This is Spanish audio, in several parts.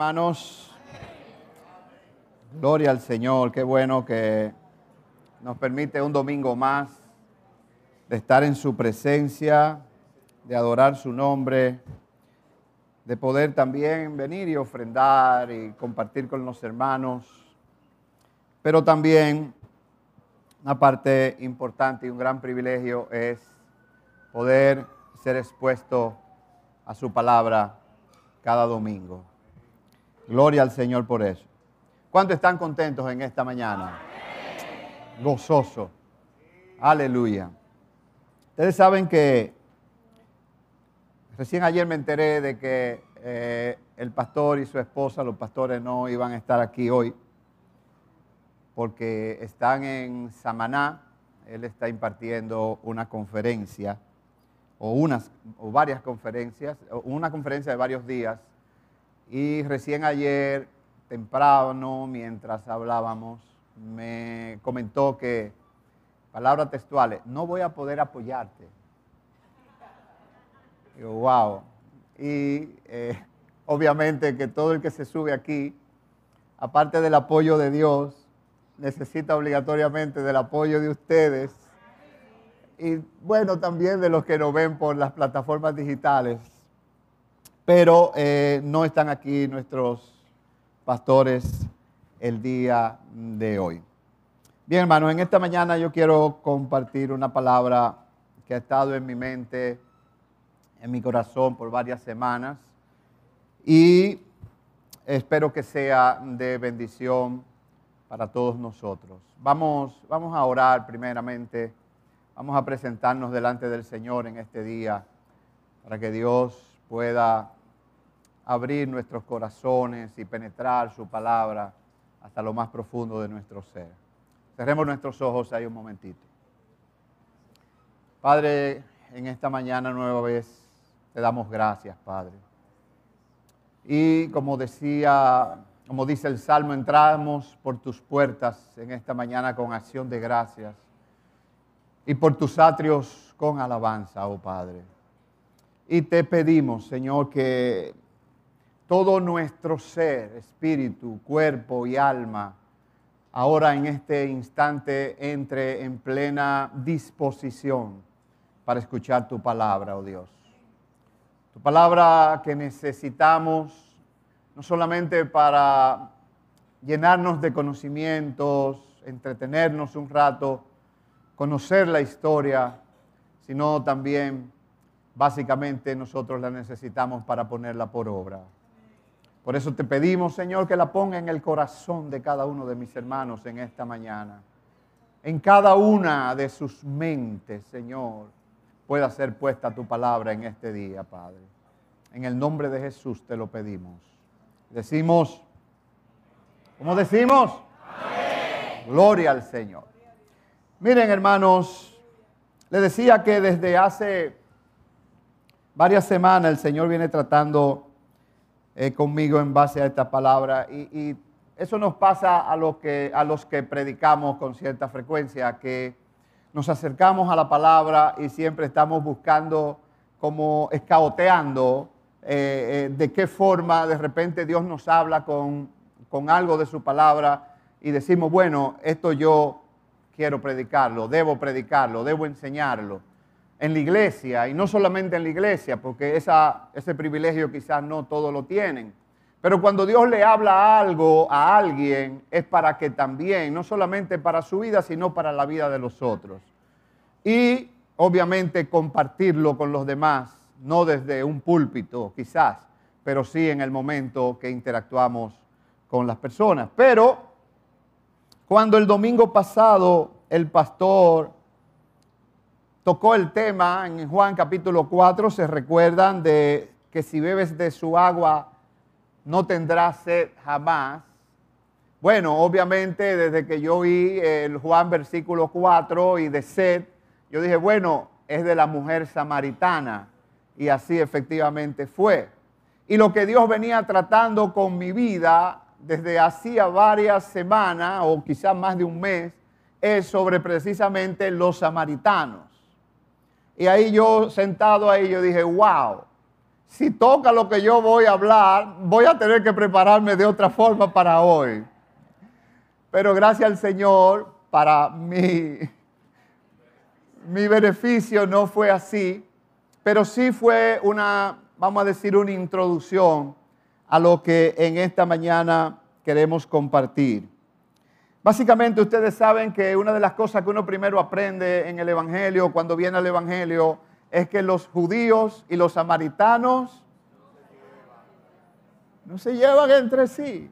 Hermanos, gloria al Señor, qué bueno que nos permite un domingo más de estar en su presencia, de adorar su nombre, de poder también venir y ofrendar y compartir con los hermanos, pero también una parte importante y un gran privilegio es poder ser expuesto a su palabra cada domingo. Gloria al Señor por eso. ¿Cuántos están contentos en esta mañana? Gozoso. Aleluya. Ustedes saben que recién ayer me enteré de que eh, el pastor y su esposa, los pastores, no iban a estar aquí hoy porque están en Samaná. Él está impartiendo una conferencia o, unas, o varias conferencias, una conferencia de varios días y recién ayer, temprano, mientras hablábamos, me comentó que, palabras textuales, no voy a poder apoyarte. Digo, wow. Y eh, obviamente que todo el que se sube aquí, aparte del apoyo de Dios, necesita obligatoriamente del apoyo de ustedes y bueno, también de los que nos ven por las plataformas digitales pero eh, no están aquí nuestros pastores el día de hoy. Bien, hermanos, en esta mañana yo quiero compartir una palabra que ha estado en mi mente, en mi corazón por varias semanas y espero que sea de bendición para todos nosotros. Vamos, vamos a orar primeramente, vamos a presentarnos delante del Señor en este día para que Dios pueda abrir nuestros corazones y penetrar su palabra hasta lo más profundo de nuestro ser. Cerremos nuestros ojos ahí un momentito. Padre, en esta mañana nueva vez te damos gracias, Padre. Y como decía, como dice el Salmo, entramos por tus puertas en esta mañana con acción de gracias y por tus atrios con alabanza, oh Padre. Y te pedimos, Señor, que todo nuestro ser, espíritu, cuerpo y alma, ahora en este instante entre en plena disposición para escuchar tu palabra, oh Dios. Tu palabra que necesitamos no solamente para llenarnos de conocimientos, entretenernos un rato, conocer la historia, sino también básicamente nosotros la necesitamos para ponerla por obra. Por eso te pedimos, Señor, que la ponga en el corazón de cada uno de mis hermanos en esta mañana. En cada una de sus mentes, Señor, pueda ser puesta tu palabra en este día, Padre. En el nombre de Jesús te lo pedimos. Decimos, ¿cómo decimos? Gloria al Señor. Miren, hermanos, le decía que desde hace varias semanas el Señor viene tratando eh, conmigo en base a esta palabra. Y, eso nos pasa a, que, a los que predicamos con cierta frecuencia, que nos acercamos a la palabra y siempre estamos buscando, como escaoteando, eh, eh, de qué forma de repente Dios nos habla con, con algo de su palabra y decimos, bueno, esto yo quiero predicarlo, debo predicarlo, debo enseñarlo en la iglesia, y no solamente en la iglesia, porque esa, ese privilegio quizás no todos lo tienen. Pero cuando Dios le habla algo a alguien, es para que también, no solamente para su vida, sino para la vida de los otros. Y obviamente compartirlo con los demás, no desde un púlpito quizás, pero sí en el momento que interactuamos con las personas. Pero cuando el domingo pasado el pastor tocó el tema en Juan capítulo 4, se recuerdan de que si bebes de su agua no tendrás sed jamás. Bueno, obviamente desde que yo vi el Juan versículo 4 y de sed, yo dije, bueno, es de la mujer samaritana. Y así efectivamente fue. Y lo que Dios venía tratando con mi vida desde hacía varias semanas o quizás más de un mes es sobre precisamente los samaritanos. Y ahí yo sentado ahí, yo dije, wow, si toca lo que yo voy a hablar, voy a tener que prepararme de otra forma para hoy. Pero gracias al Señor, para mi, mi beneficio no fue así, pero sí fue una, vamos a decir, una introducción a lo que en esta mañana queremos compartir. Básicamente ustedes saben que una de las cosas que uno primero aprende en el Evangelio, cuando viene al Evangelio, es que los judíos y los samaritanos no se llevan entre sí.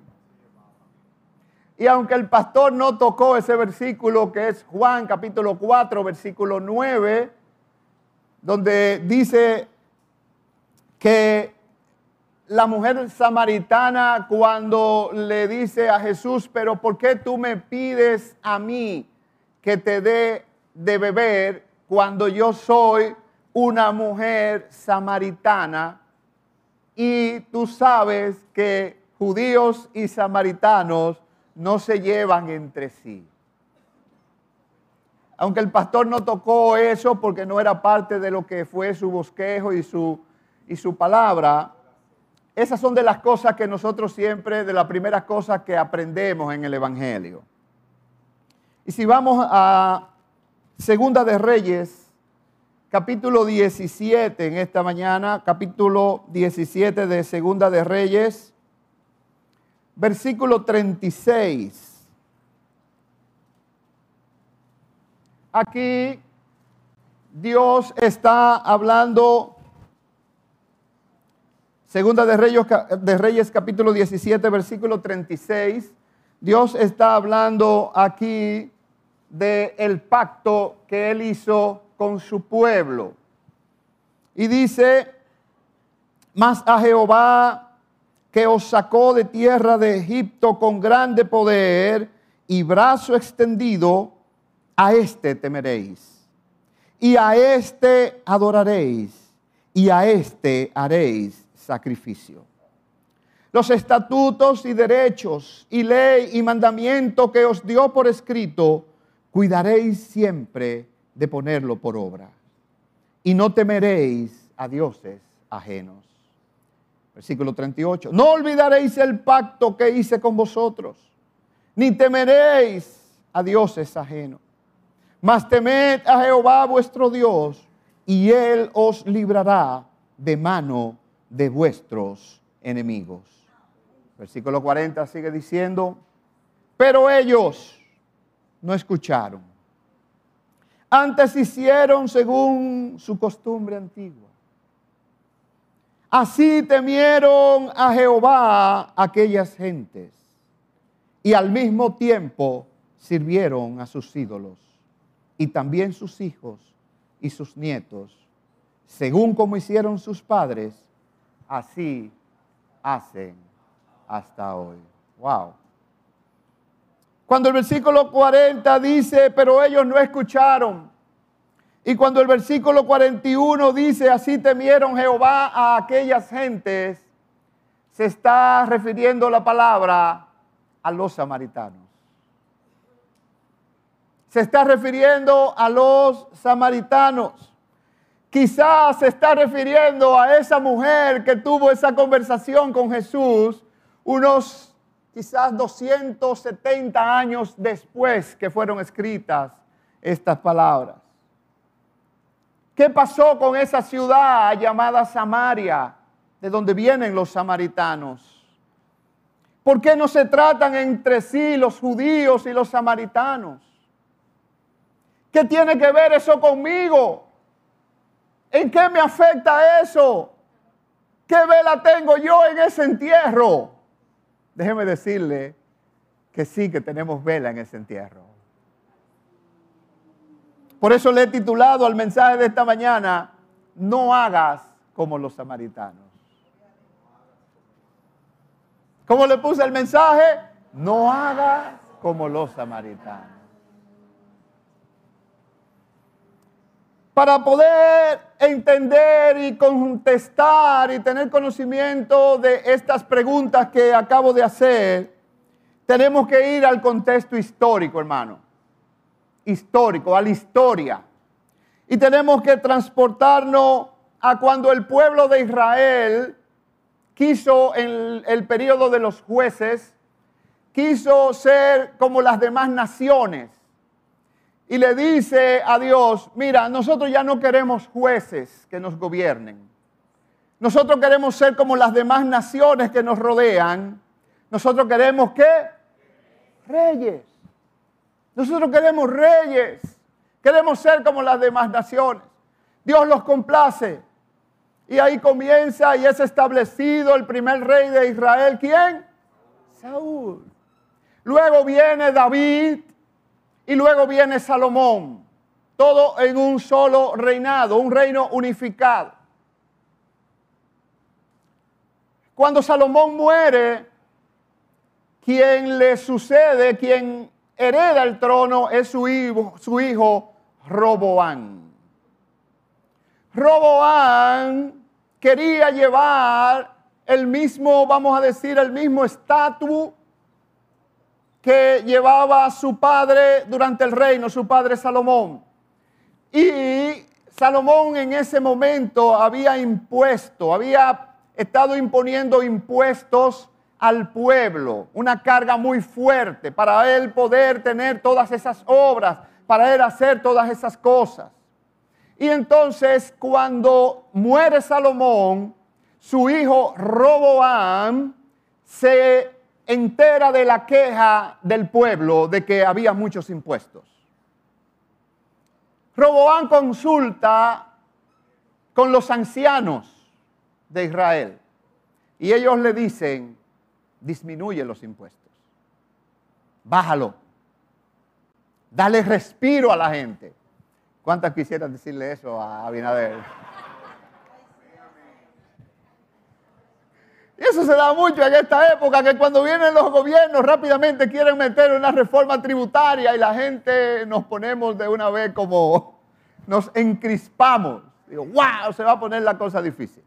Y aunque el pastor no tocó ese versículo que es Juan capítulo 4, versículo 9, donde dice que la mujer samaritana cuando le dice a Jesús, pero ¿por qué tú me pides a mí que te dé de beber cuando yo soy una mujer samaritana y tú sabes que judíos y samaritanos no se llevan entre sí. Aunque el pastor no tocó eso porque no era parte de lo que fue su bosquejo y su, y su palabra, esas son de las cosas que nosotros siempre, de las primeras cosas que aprendemos en el Evangelio. Y si vamos a Segunda de Reyes, capítulo 17 en esta mañana, capítulo 17 de Segunda de Reyes, versículo 36. Aquí Dios está hablando, Segunda de Reyes, capítulo 17, versículo 36. Dios está hablando aquí del el pacto que Él hizo con su pueblo. Y dice, más a Jehová que os sacó de tierra de Egipto con grande poder y brazo extendido, a este temeréis. Y a este adoraréis. Y a este haréis sacrificio. Los estatutos y derechos y ley y mandamiento que os dio por escrito, cuidaréis siempre de ponerlo por obra. Y no temeréis a dioses ajenos. Versículo 38. No olvidaréis el pacto que hice con vosotros, ni temeréis a dioses ajenos. Mas temed a Jehová vuestro Dios, y él os librará de mano de vuestros enemigos. Versículo 40 sigue diciendo, pero ellos no escucharon antes hicieron según su costumbre antigua. Así temieron a Jehová aquellas gentes y al mismo tiempo sirvieron a sus ídolos y también sus hijos y sus nietos, según como hicieron sus padres, así hacen hasta hoy. Wow. Cuando el versículo 40 dice, pero ellos no escucharon. Y cuando el versículo 41 dice, así temieron Jehová a aquellas gentes, se está refiriendo la palabra a los samaritanos. Se está refiriendo a los samaritanos. Quizás se está refiriendo a esa mujer que tuvo esa conversación con Jesús unos quizás 270 años después que fueron escritas estas palabras. ¿Qué pasó con esa ciudad llamada Samaria, de donde vienen los samaritanos? ¿Por qué no se tratan entre sí los judíos y los samaritanos? ¿Qué tiene que ver eso conmigo? ¿En qué me afecta eso? ¿Qué vela tengo yo en ese entierro? déjeme decirle que sí, que tenemos vela en ese entierro. Por eso le he titulado al mensaje de esta mañana, no hagas como los samaritanos. ¿Cómo le puse el mensaje? No hagas como los samaritanos. Para poder entender y contestar y tener conocimiento de estas preguntas que acabo de hacer, tenemos que ir al contexto histórico, hermano. Histórico, a la historia. Y tenemos que transportarnos a cuando el pueblo de Israel quiso en el periodo de los jueces, quiso ser como las demás naciones. Y le dice a Dios, mira, nosotros ya no queremos jueces que nos gobiernen. Nosotros queremos ser como las demás naciones que nos rodean. Nosotros queremos que reyes. Nosotros queremos reyes. Queremos ser como las demás naciones. Dios los complace. Y ahí comienza y es establecido el primer rey de Israel. ¿Quién? Saúl. Luego viene David y luego viene Salomón. Todo en un solo reinado, un reino unificado. Cuando Salomón muere, quien le sucede, quien hereda el trono es su hijo, su hijo Roboán. Roboán quería llevar el mismo, vamos a decir, el mismo estatus que llevaba su padre durante el reino, su padre Salomón. Y Salomón en ese momento había impuesto, había estado imponiendo impuestos al pueblo, una carga muy fuerte para él poder tener todas esas obras, para él hacer todas esas cosas. Y entonces cuando muere Salomón, su hijo Roboam se entera de la queja del pueblo de que había muchos impuestos. Roboam consulta con los ancianos de Israel y ellos le dicen, disminuye los impuestos, bájalo, dale respiro a la gente. ¿Cuántas quisieran decirle eso a Abinader? Y eso se da mucho en esta época, que cuando vienen los gobiernos rápidamente quieren meter una reforma tributaria y la gente nos ponemos de una vez como, nos encrispamos. Digo, wow, se va a poner la cosa difícil.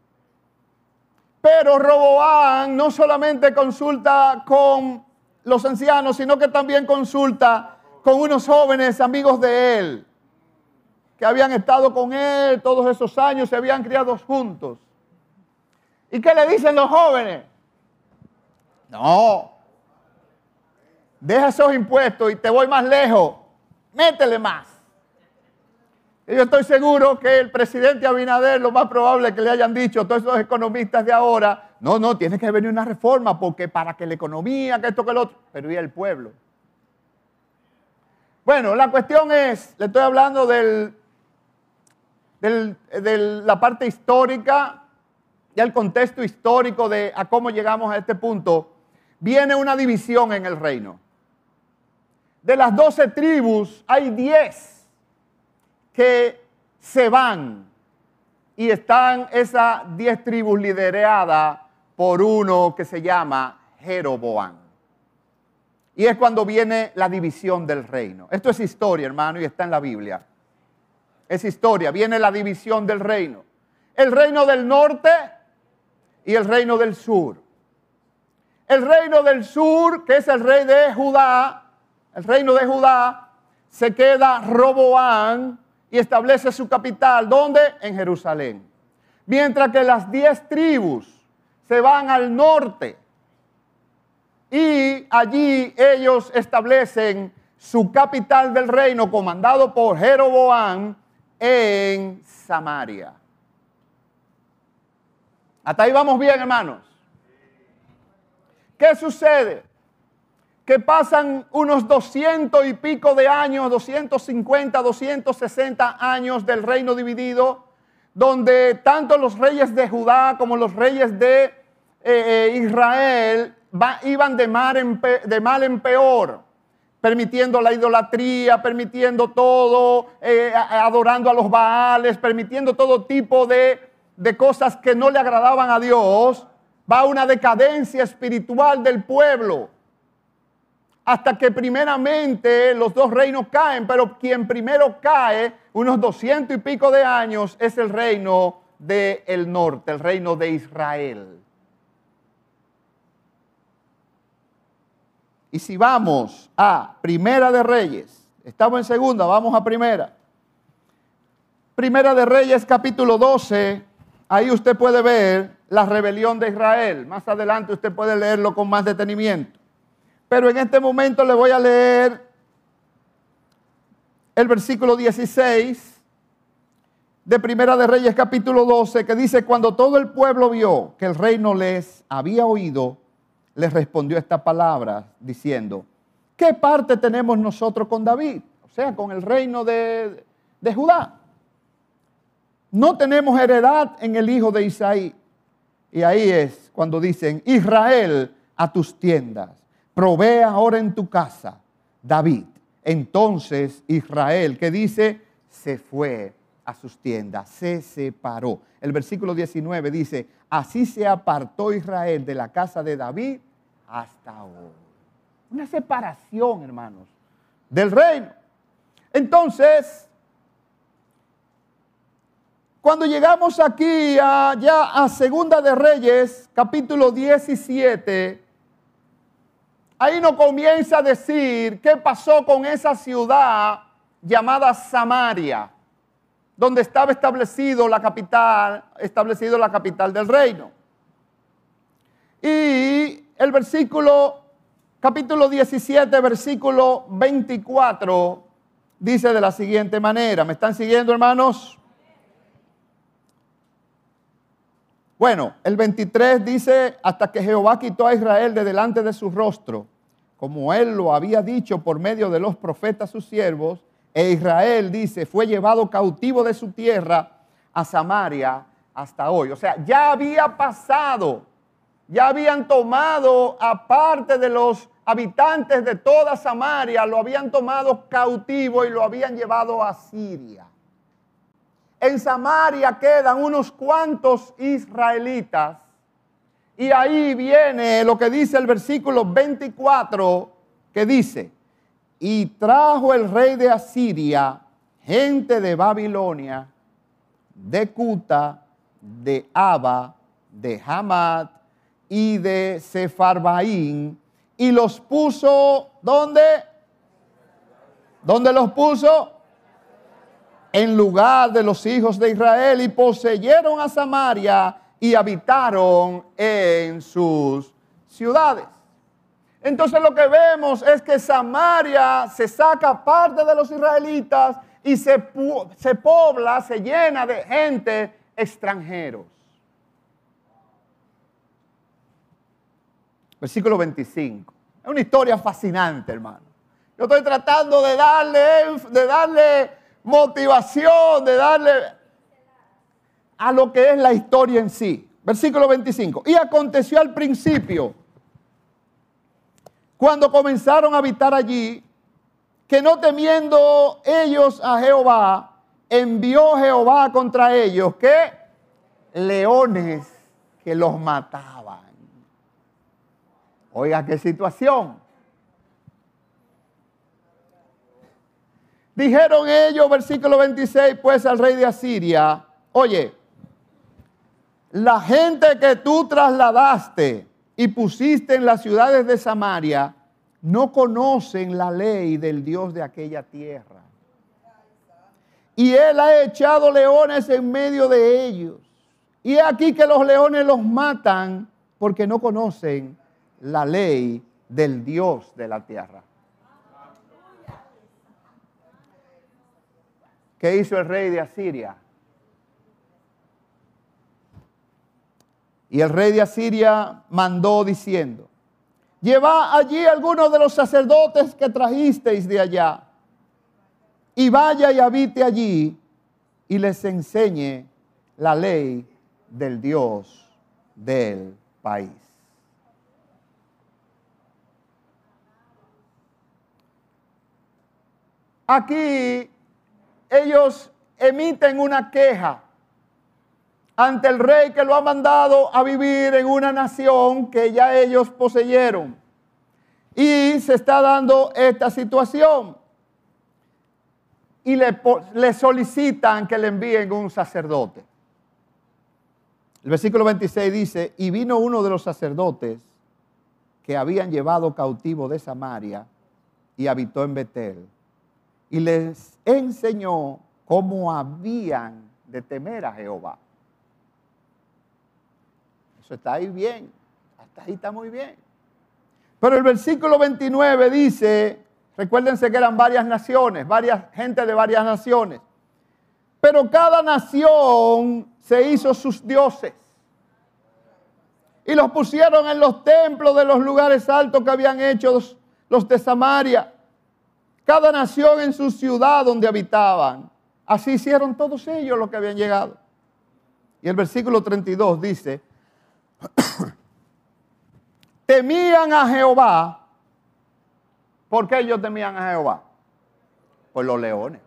Pero Roboán no solamente consulta con los ancianos, sino que también consulta con unos jóvenes amigos de él que habían estado con él todos esos años, se habían criado juntos. ¿Y qué le dicen los jóvenes? No, deja esos impuestos y te voy más lejos, métele más. Yo estoy seguro que el presidente Abinader, lo más probable es que le hayan dicho todos esos economistas de ahora, no, no, tiene que venir una reforma porque para que la economía, que esto, que lo otro, pero ¿y el pueblo? Bueno, la cuestión es, le estoy hablando del de la parte histórica y el contexto histórico de a cómo llegamos a este punto, viene una división en el reino. De las doce tribus hay diez que se van y están esas diez tribus lideradas por uno que se llama Jeroboam. Y es cuando viene la división del reino. Esto es historia, hermano, y está en la Biblia es historia. Viene la división del reino. El reino del norte y el reino del sur. El reino del sur, que es el rey de Judá, el reino de Judá, se queda Roboán y establece su capital. ¿Dónde? En Jerusalén. Mientras que las diez tribus se van al norte y allí ellos establecen su capital del reino comandado por Jeroboán en Samaria. Hasta ahí vamos bien, hermanos. ¿Qué sucede? Que pasan unos doscientos y pico de años, 250, 260 años del reino dividido, donde tanto los reyes de Judá como los reyes de eh, eh, Israel iban de de mal en peor permitiendo la idolatría, permitiendo todo, eh, adorando a los baales, permitiendo todo tipo de, de cosas que no le agradaban a Dios, va una decadencia espiritual del pueblo. Hasta que primeramente los dos reinos caen, pero quien primero cae, unos doscientos y pico de años, es el reino del norte, el reino de Israel. Y si vamos a Primera de Reyes, estamos en segunda, vamos a Primera. Primera de Reyes capítulo 12, ahí usted puede ver la rebelión de Israel. Más adelante usted puede leerlo con más detenimiento. Pero en este momento le voy a leer el versículo 16 de Primera de Reyes capítulo 12 que dice, cuando todo el pueblo vio que el rey no les había oído, les respondió esta palabra diciendo, ¿qué parte tenemos nosotros con David? O sea, con el reino de, de Judá. No tenemos heredad en el hijo de Isaí. Y ahí es cuando dicen, Israel a tus tiendas, provee ahora en tu casa, David. Entonces Israel, que dice, se fue a sus tiendas, se separó. El versículo 19 dice, así se apartó Israel de la casa de David hasta hoy. Una separación, hermanos, del reino. Entonces, cuando llegamos aquí a, ya a Segunda de Reyes, capítulo 17, ahí nos comienza a decir qué pasó con esa ciudad llamada Samaria, donde estaba establecido la capital, establecido la capital del reino. Y el versículo, capítulo 17, versículo 24, dice de la siguiente manera. ¿Me están siguiendo, hermanos? Bueno, el 23 dice, hasta que Jehová quitó a Israel de delante de su rostro, como él lo había dicho por medio de los profetas sus siervos, e Israel, dice, fue llevado cautivo de su tierra a Samaria hasta hoy. O sea, ya había pasado, ya habían tomado, aparte de los habitantes de toda Samaria, lo habían tomado cautivo y lo habían llevado a Siria. En Samaria quedan unos cuantos israelitas. Y ahí viene lo que dice el versículo 24, que dice, y trajo el rey de Asiria gente de Babilonia, de Cuta, de Aba, de Hamad y de Sefarbaín, y los puso, ¿dónde? ¿Dónde los puso? En lugar de los hijos de Israel y poseyeron a Samaria y habitaron en sus ciudades. Entonces lo que vemos es que Samaria se saca parte de los israelitas y se, se pobla, se llena de gente extranjeros. Versículo 25. Es una historia fascinante, hermano. Yo estoy tratando de darle, de darle motivación, de darle a lo que es la historia en sí. Versículo 25. Y aconteció al principio, cuando comenzaron a habitar allí, que no temiendo ellos a Jehová, envió Jehová contra ellos que leones que los mataban. Oiga, qué situación. Dijeron ellos, versículo 26, pues al rey de Asiria, oye, la gente que tú trasladaste y pusiste en las ciudades de Samaria, no conocen la ley del Dios de aquella tierra. Y él ha echado leones en medio de ellos. Y aquí que los leones los matan porque no conocen la ley del Dios de la tierra. ¿Qué hizo el rey de Asiria? Y el rey de Asiria mandó diciendo, lleva allí algunos de los sacerdotes que trajisteis de allá, y vaya y habite allí, y les enseñe la ley del Dios del país. Aquí ellos emiten una queja ante el rey que lo ha mandado a vivir en una nación que ya ellos poseyeron. Y se está dando esta situación. Y le, solicitan que le envíen un sacerdote. El versículo 26 dice, y vino uno de los sacerdotes que habían llevado cautivo de Samaria y habitó en Betel y les enseñó cómo habían de temer a Jehová. Eso está ahí bien. Hasta ahí está muy bien. Pero el versículo 29 dice, recuérdense que eran varias naciones, varias gente de varias naciones. Pero cada nación se hizo sus dioses. Y los pusieron en los templos de los lugares altos que habían hecho los, los de Samaria. Cada nación en su ciudad donde habitaban. Así hicieron todos ellos los que habían llegado. Y el versículo 32 dice, temían a Jehová. ¿Por qué ellos temían a Jehová? Por los leones.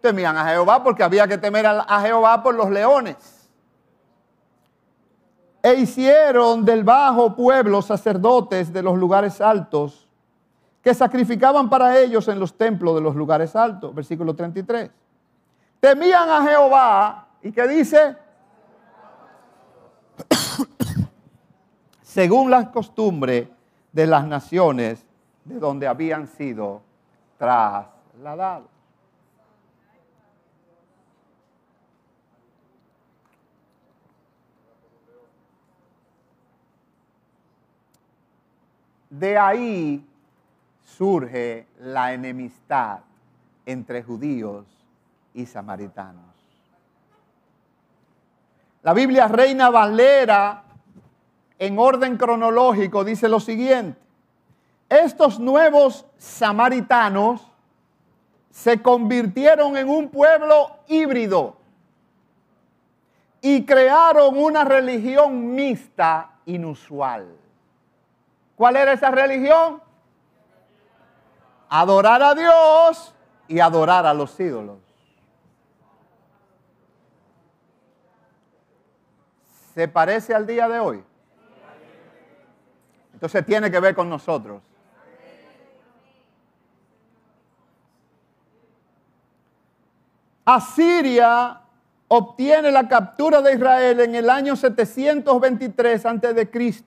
Temían a Jehová porque había que temer a Jehová por los leones. E hicieron del bajo pueblo sacerdotes de los lugares altos que sacrificaban para ellos en los templos de los lugares altos. Versículo 33. Temían a Jehová y que dice, según las costumbres de las naciones de donde habían sido trasladados. De ahí surge la enemistad entre judíos y samaritanos. La Biblia Reina Valera, en orden cronológico, dice lo siguiente. Estos nuevos samaritanos se convirtieron en un pueblo híbrido y crearon una religión mixta inusual. ¿Cuál era esa religión? Adorar a Dios y adorar a los ídolos. ¿Se parece al día de hoy? Entonces tiene que ver con nosotros. Asiria obtiene la captura de Israel en el año 723 a.C.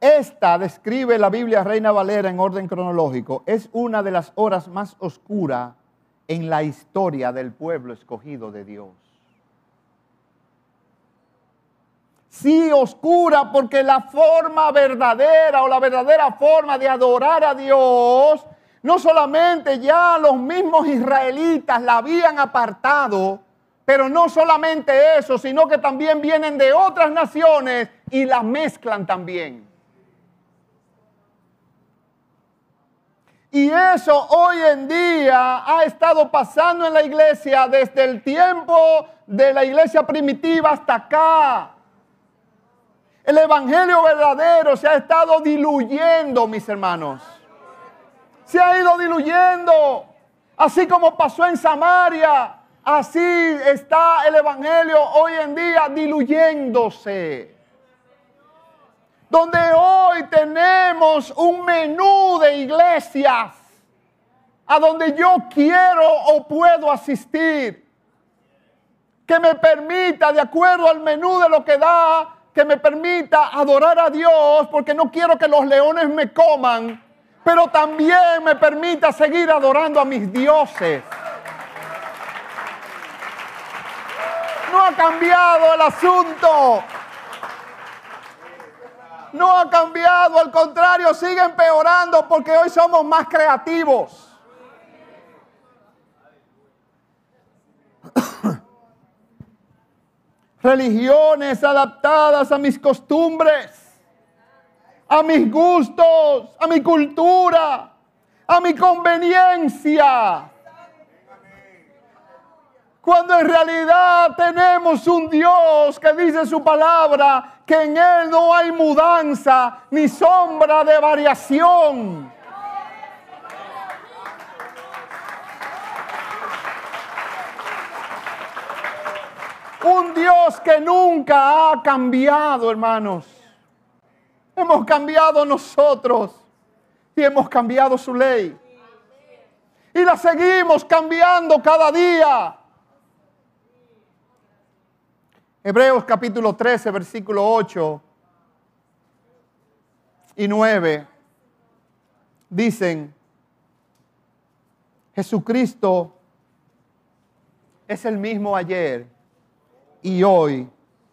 Esta, describe la Biblia Reina Valera en orden cronológico, es una de las horas más oscuras en la historia del pueblo escogido de Dios. Sí, oscura, porque la forma verdadera o la verdadera forma de adorar a Dios, no solamente ya los mismos israelitas la habían apartado, pero no solamente eso, sino que también vienen de otras naciones y la mezclan también. Y eso hoy en día ha estado pasando en la iglesia desde el tiempo de la iglesia primitiva hasta acá. El evangelio verdadero se ha estado diluyendo, mis hermanos. Se ha ido diluyendo. Así como pasó en Samaria, así está el evangelio hoy en día diluyéndose donde hoy tenemos un menú de iglesias a donde yo quiero o puedo asistir, que me permita, de acuerdo al menú de lo que da, que me permita adorar a Dios, porque no quiero que los leones me coman, pero también me permita seguir adorando a mis dioses. No ha cambiado el asunto no ha cambiado, al contrario, sigue empeorando porque hoy somos más creativos. Religiones adaptadas a mis costumbres, a mis gustos, a mi cultura, a mi conveniencia cuando en realidad tenemos un Dios que dice su palabra que en Él no hay mudanza ni sombra de variación. Un Dios que nunca ha cambiado, hermanos. Hemos cambiado nosotros y hemos cambiado su ley. Y la seguimos cambiando cada día. Hebreos capítulo 13, versículo 8 y 9 dicen, Jesucristo es el mismo ayer y hoy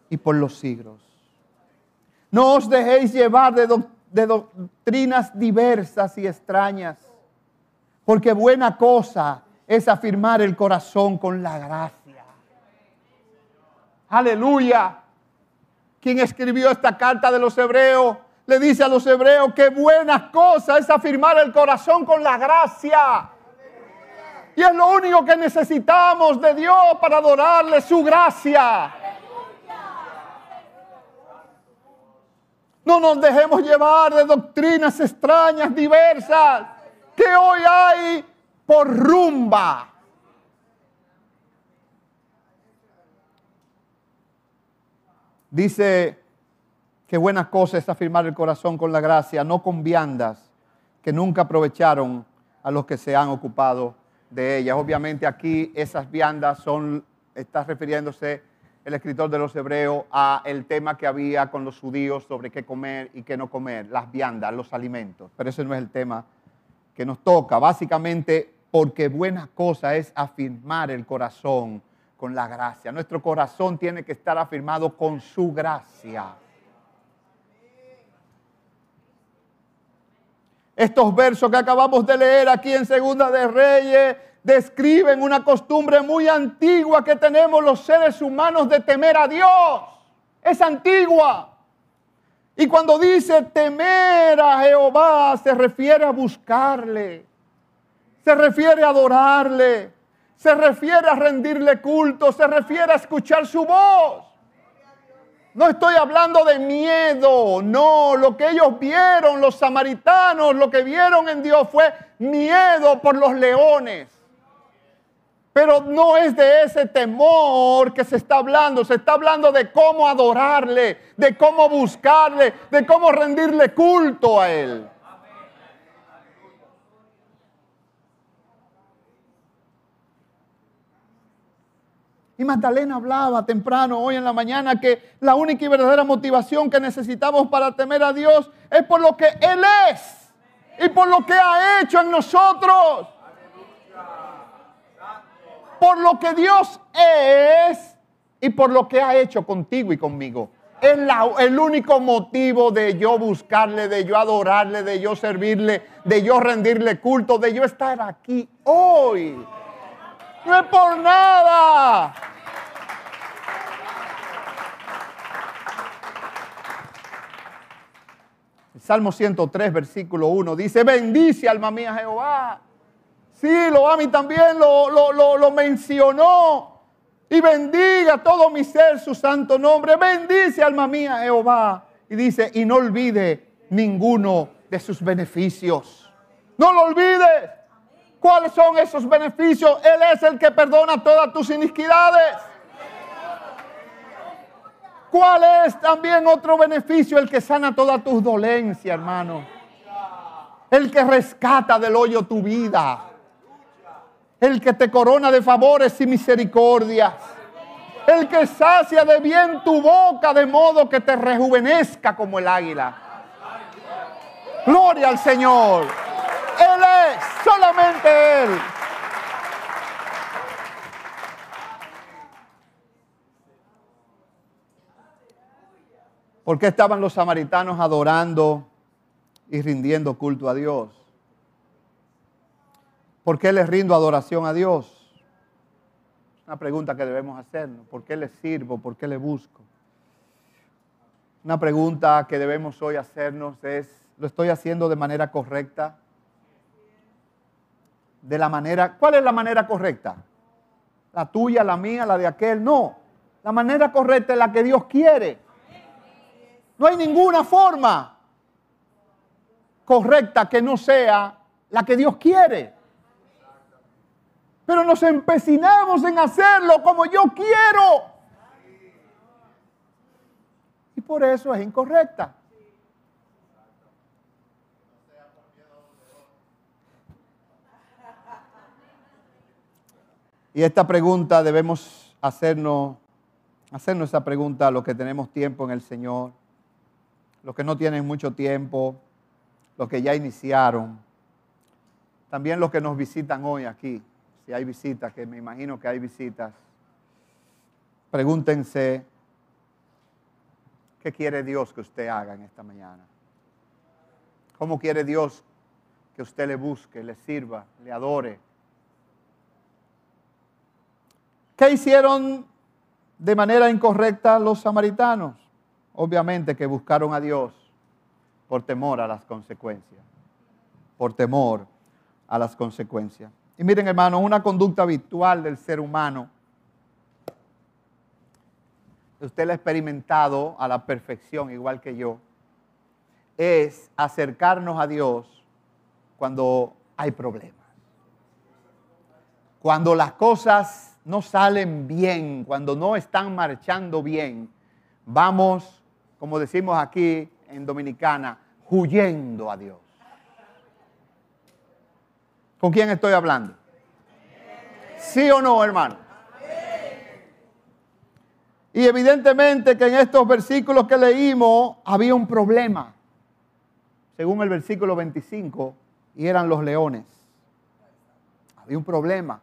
y por los siglos. No os dejéis llevar de, de doctrinas diversas y extrañas, porque buena cosa es afirmar el corazón con la gracia. Aleluya. Quien escribió esta carta de los hebreos le dice a los hebreos que buena cosa es afirmar el corazón con la gracia. Y es lo único que necesitamos de Dios para adorarle su gracia. No nos dejemos llevar de doctrinas extrañas, diversas, que hoy hay por rumba. Dice que buena cosa es afirmar el corazón con la gracia, no con viandas que nunca aprovecharon a los que se han ocupado de ellas. Obviamente aquí esas viandas son, está refiriéndose el escritor de los Hebreos a el tema que había con los judíos sobre qué comer y qué no comer, las viandas, los alimentos. Pero ese no es el tema que nos toca. Básicamente porque buena cosa es afirmar el corazón con la gracia. Nuestro corazón tiene que estar afirmado con su gracia. Estos versos que acabamos de leer aquí en Segunda de Reyes describen una costumbre muy antigua que tenemos los seres humanos de temer a Dios. Es antigua. Y cuando dice temer a Jehová, se refiere a buscarle, se refiere a adorarle, se refiere a rendirle culto, se refiere a escuchar su voz. No estoy hablando de miedo, no, lo que ellos vieron, los samaritanos, lo que vieron en Dios fue miedo por los leones. Pero no es de ese temor que se está hablando, se está hablando de cómo adorarle, de cómo buscarle, de cómo rendirle culto a Él. Y Magdalena hablaba temprano hoy en la mañana que la única y verdadera motivación que necesitamos para temer a Dios es por lo que Él es y por lo que ha hecho en nosotros. Por lo que Dios es y por lo que ha hecho contigo y conmigo. Es el único motivo de yo buscarle, de yo adorarle, de yo servirle, de yo rendirle culto, de yo estar aquí hoy. No es por nada. El Salmo 103, versículo 1 dice, bendice alma mía Jehová. Sí, lo a mí también lo, lo, lo mencionó. Y bendiga todo mi ser su santo nombre. Bendice alma mía Jehová. Y dice, y no olvide ninguno de sus beneficios. No lo olvides. ¿Cuáles son esos beneficios? Él es el que perdona todas tus iniquidades. ¿Cuál es también otro beneficio? El que sana todas tus dolencias, hermano. El que rescata del hoyo tu vida. El que te corona de favores y misericordias. El que sacia de bien tu boca de modo que te rejuvenezca como el águila. Gloria al Señor. Solamente Él. ¿Por qué estaban los samaritanos adorando y rindiendo culto a Dios? ¿Por qué les rindo adoración a Dios? Una pregunta que debemos hacernos. ¿Por qué les sirvo? ¿Por qué le busco? Una pregunta que debemos hoy hacernos es, ¿lo estoy haciendo de manera correcta? De la manera, ¿cuál es la manera correcta? La tuya, la mía, la de aquel, no. La manera correcta es la que Dios quiere. No hay ninguna forma correcta que no sea la que Dios quiere. Pero nos empecinamos en hacerlo como yo quiero. Y por eso es incorrecta. Y esta pregunta debemos hacernos, hacernos esa pregunta a los que tenemos tiempo en el Señor, los que no tienen mucho tiempo, los que ya iniciaron, también los que nos visitan hoy aquí, si hay visitas, que me imagino que hay visitas. Pregúntense, ¿Qué quiere Dios que usted haga en esta mañana? ¿Cómo quiere Dios que usted le busque, le sirva, le adore? ¿Qué hicieron de manera incorrecta los samaritanos? Obviamente que buscaron a Dios por temor a las consecuencias. Por temor a las consecuencias. Y miren hermano, una conducta habitual del ser humano, usted la ha experimentado a la perfección igual que yo, es acercarnos a Dios cuando hay problemas. Cuando las cosas no salen bien, cuando no están marchando bien, vamos, como decimos aquí en Dominicana, huyendo a Dios. ¿Con quién estoy hablando? ¿Sí o no, hermano? Y evidentemente que en estos versículos que leímos había un problema, según el versículo 25, y eran los leones. Había un problema.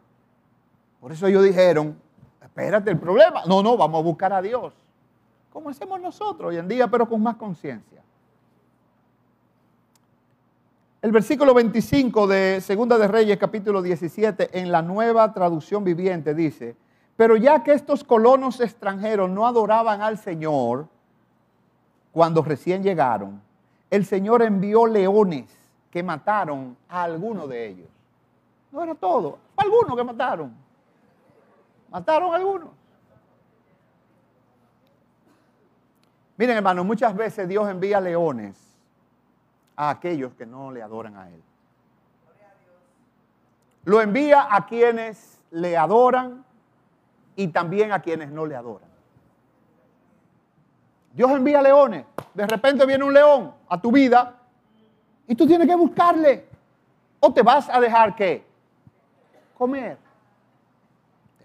Por eso ellos dijeron, espérate el problema. No, no, vamos a buscar a Dios. Como hacemos nosotros hoy en día, pero con más conciencia. El versículo 25 de Segunda de Reyes, capítulo 17, en la nueva traducción viviente dice, pero ya que estos colonos extranjeros no adoraban al Señor cuando recién llegaron, el Señor envió leones que mataron a alguno de ellos. No era todo, algunos que mataron. Mataron algunos. Miren hermanos, muchas veces Dios envía leones a aquellos que no le adoran a Él. Lo envía a quienes le adoran y también a quienes no le adoran. Dios envía leones. De repente viene un león a tu vida y tú tienes que buscarle. O te vas a dejar qué? Comer.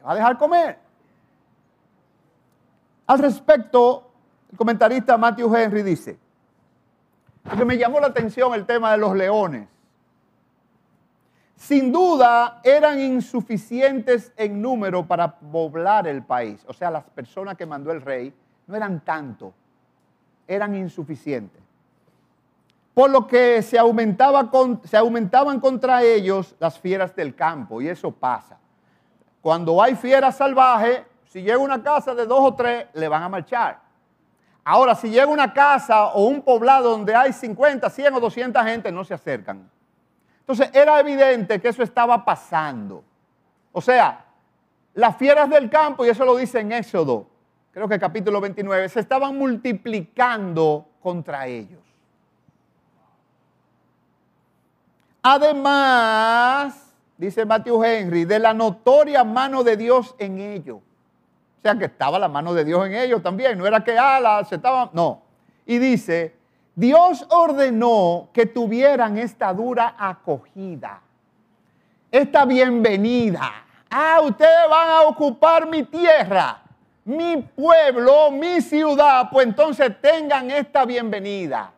Va a dejar comer. Al respecto, el comentarista Matthew Henry dice, porque me llamó la atención el tema de los leones. Sin duda eran insuficientes en número para poblar el país. O sea, las personas que mandó el rey no eran tanto, eran insuficientes. Por lo que se aumentaban contra ellos las fieras del campo, y eso pasa. Cuando hay fieras salvajes, si llega una casa de dos o tres, le van a marchar. Ahora, si llega una casa o un poblado donde hay 50, 100 o 200 gente, no se acercan. Entonces era evidente que eso estaba pasando. O sea, las fieras del campo, y eso lo dice en Éxodo, creo que capítulo 29, se estaban multiplicando contra ellos. Además, dice Matthew Henry, de la notoria mano de Dios en ellos. O sea que estaba la mano de Dios en ellos también. No era que alas, se estaban. No. Y dice: Dios ordenó que tuvieran esta dura acogida, esta bienvenida. Ah, ustedes van a ocupar mi tierra, mi pueblo, mi ciudad. Pues entonces tengan esta bienvenida.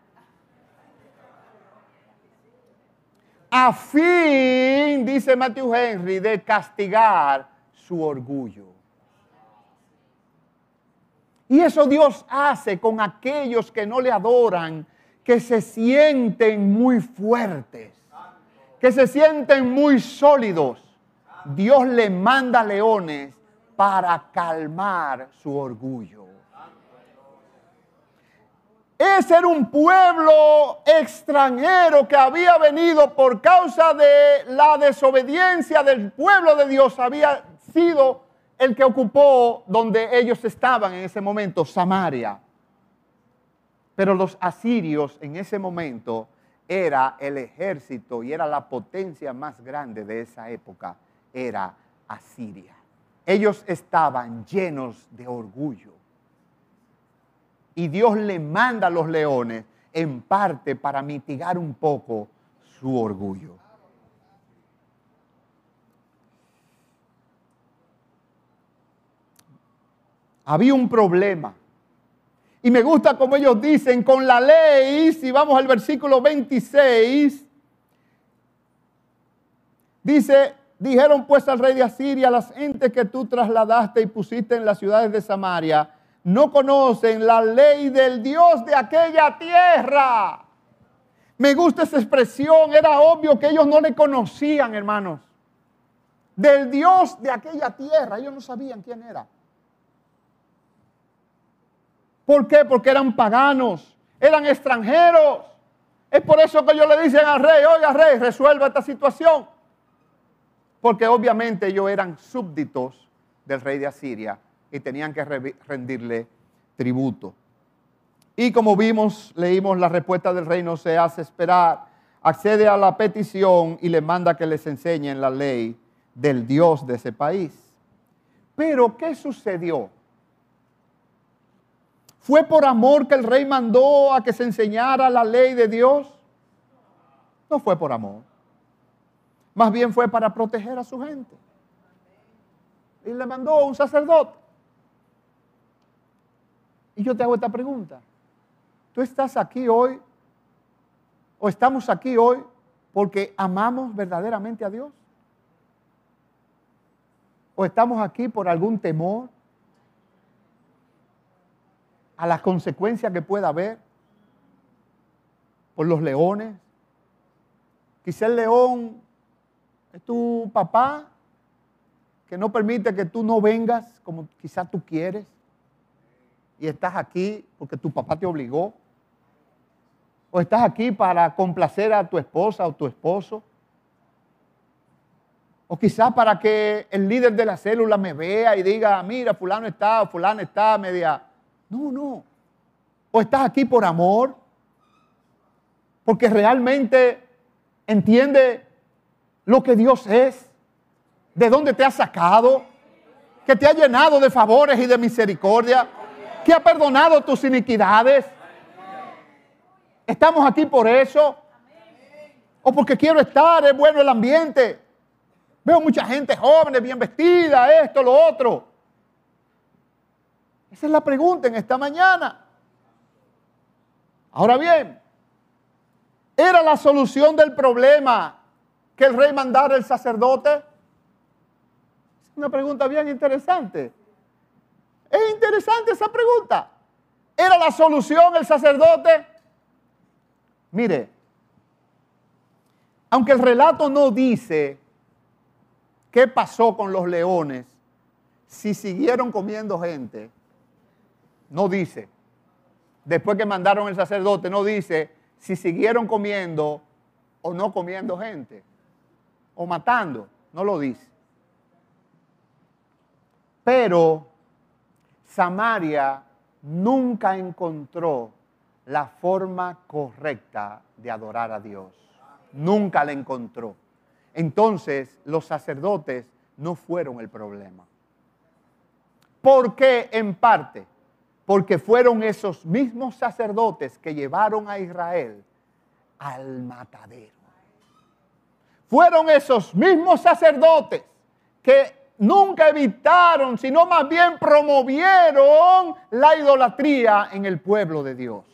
A fin, dice Matthew Henry, de castigar su orgullo. Y eso Dios hace con aquellos que no le adoran, que se sienten muy fuertes, que se sienten muy sólidos. Dios le manda leones para calmar su orgullo. Ese era un pueblo extranjero que había venido por causa de la desobediencia del pueblo de Dios, había sido el que ocupó donde ellos estaban en ese momento, Samaria. Pero los asirios en ese momento era el ejército y era la potencia más grande de esa época, era Asiria. Ellos estaban llenos de orgullo. Y Dios le manda a los leones en parte para mitigar un poco su orgullo. había un problema. Y me gusta como ellos dicen, con la ley, si vamos al versículo 26, dice, dijeron pues al rey de Asiria, las entes que tú trasladaste y pusiste en las ciudades de Samaria, no conocen la ley del Dios de aquella tierra. Me gusta esa expresión, era obvio que ellos no le conocían, hermanos. Del Dios de aquella tierra, ellos no sabían quién era. ¿Por qué? Porque eran paganos, eran extranjeros. Es por eso que ellos le dicen al rey, oiga rey, resuelva esta situación. Porque obviamente ellos eran súbditos del rey de Asiria y tenían que rendirle tributo. Y como vimos, leímos la respuesta del rey no se hace esperar, accede a la petición y le manda que les enseñen la ley del Dios de ese país. Pero, ¿qué sucedió? ¿Fue por amor que el rey mandó a que se enseñara la ley de Dios? No fue por amor. Más bien fue para proteger a su gente. Y le mandó un sacerdote. Y yo te hago esta pregunta. ¿Tú estás aquí hoy o estamos aquí hoy porque amamos verdaderamente a Dios? ¿O estamos aquí por algún temor a las consecuencias que pueda haber por los leones? Quizá el león es tu papá que no permite que tú no vengas como quizás tú quieres y estás aquí porque tu papá te obligó o estás aquí para complacer a tu esposa o tu esposo. O quizás para que el líder de la célula me vea y diga, mira, fulano está fulano está media. No, no. O estás aquí por amor. Porque realmente entiende lo que Dios es. De dónde te ha sacado. Que te ha llenado de favores y de misericordia. Que ha perdonado tus iniquidades Estamos aquí por eso. O porque quiero estar, es bueno el ambiente. Veo mucha gente joven, bien vestida, esto, lo otro. Esa es la pregunta en esta mañana. Ahora bien, ¿era la solución del problema que el rey mandara el sacerdote? Es una pregunta bien interesante. Es interesante esa pregunta. ¿Era la solución el sacerdote? Mire, aunque el relato no dice qué pasó con los leones, si siguieron comiendo gente, no dice. Después que mandaron el sacerdote, no dice si siguieron comiendo o no comiendo gente, o matando, no lo dice. Pero Samaria nunca encontró la forma correcta de adorar a Dios. Nunca la encontró. Entonces los sacerdotes no fueron el problema. ¿Por qué? En parte, porque fueron esos mismos sacerdotes que llevaron a Israel al matadero. Fueron esos mismos sacerdotes que nunca evitaron, sino más bien promovieron la idolatría en el pueblo de Dios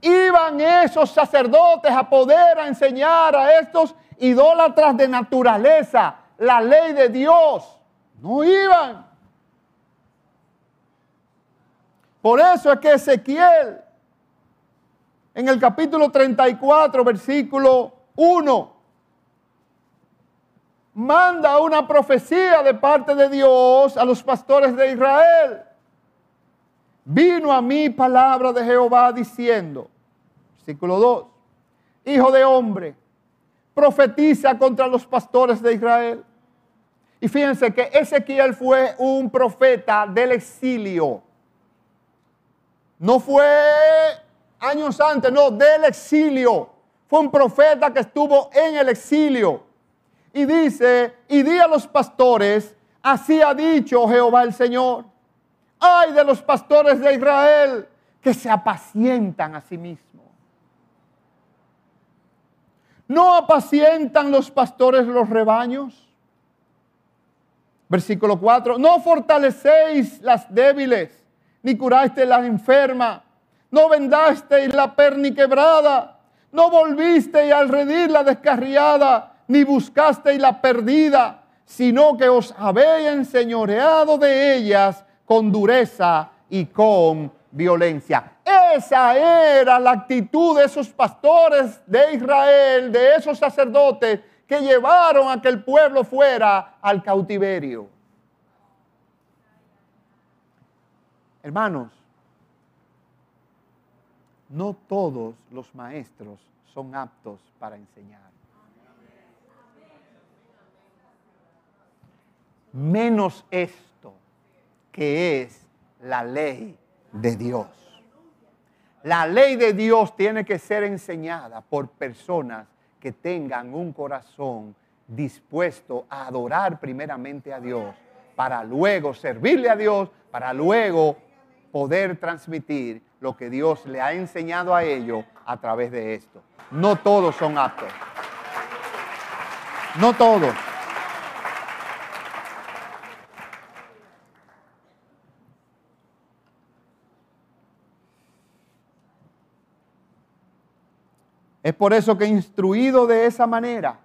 iban esos sacerdotes a poder enseñar a estos idólatras de naturaleza la ley de Dios. No iban. Por eso es que Ezequiel, en el capítulo 34, versículo 1, manda una profecía de parte de Dios a los pastores de Israel vino a mí palabra de Jehová diciendo, versículo 2, Hijo de hombre, profetiza contra los pastores de Israel. Y fíjense que Ezequiel fue un profeta del exilio. No fue años antes, no, del exilio. Fue un profeta que estuvo en el exilio. Y dice, y di a los pastores, así ha dicho Jehová el Señor Ay de los pastores de Israel que se apacientan a sí mismos. ¿No apacientan los pastores los rebaños? Versículo 4. No fortalecéis las débiles, ni curasteis las enfermas, no vendasteis la perniquebrada, no volvisteis al redir la descarriada, ni buscasteis la perdida, sino que os habéis enseñoreado de ellas con dureza y con violencia. Esa era la actitud de esos pastores de Israel, de esos sacerdotes que llevaron a que el pueblo fuera al cautiverio. Hermanos, no todos los maestros son aptos para enseñar. Menos esto, que es la ley de Dios. La ley de Dios tiene que ser enseñada por personas que tengan un corazón dispuesto a adorar primeramente a Dios, para luego servirle a Dios, para luego poder transmitir lo que Dios le ha enseñado a ellos a través de esto. No todos son aptos. No todos. Es por eso que instruido de esa manera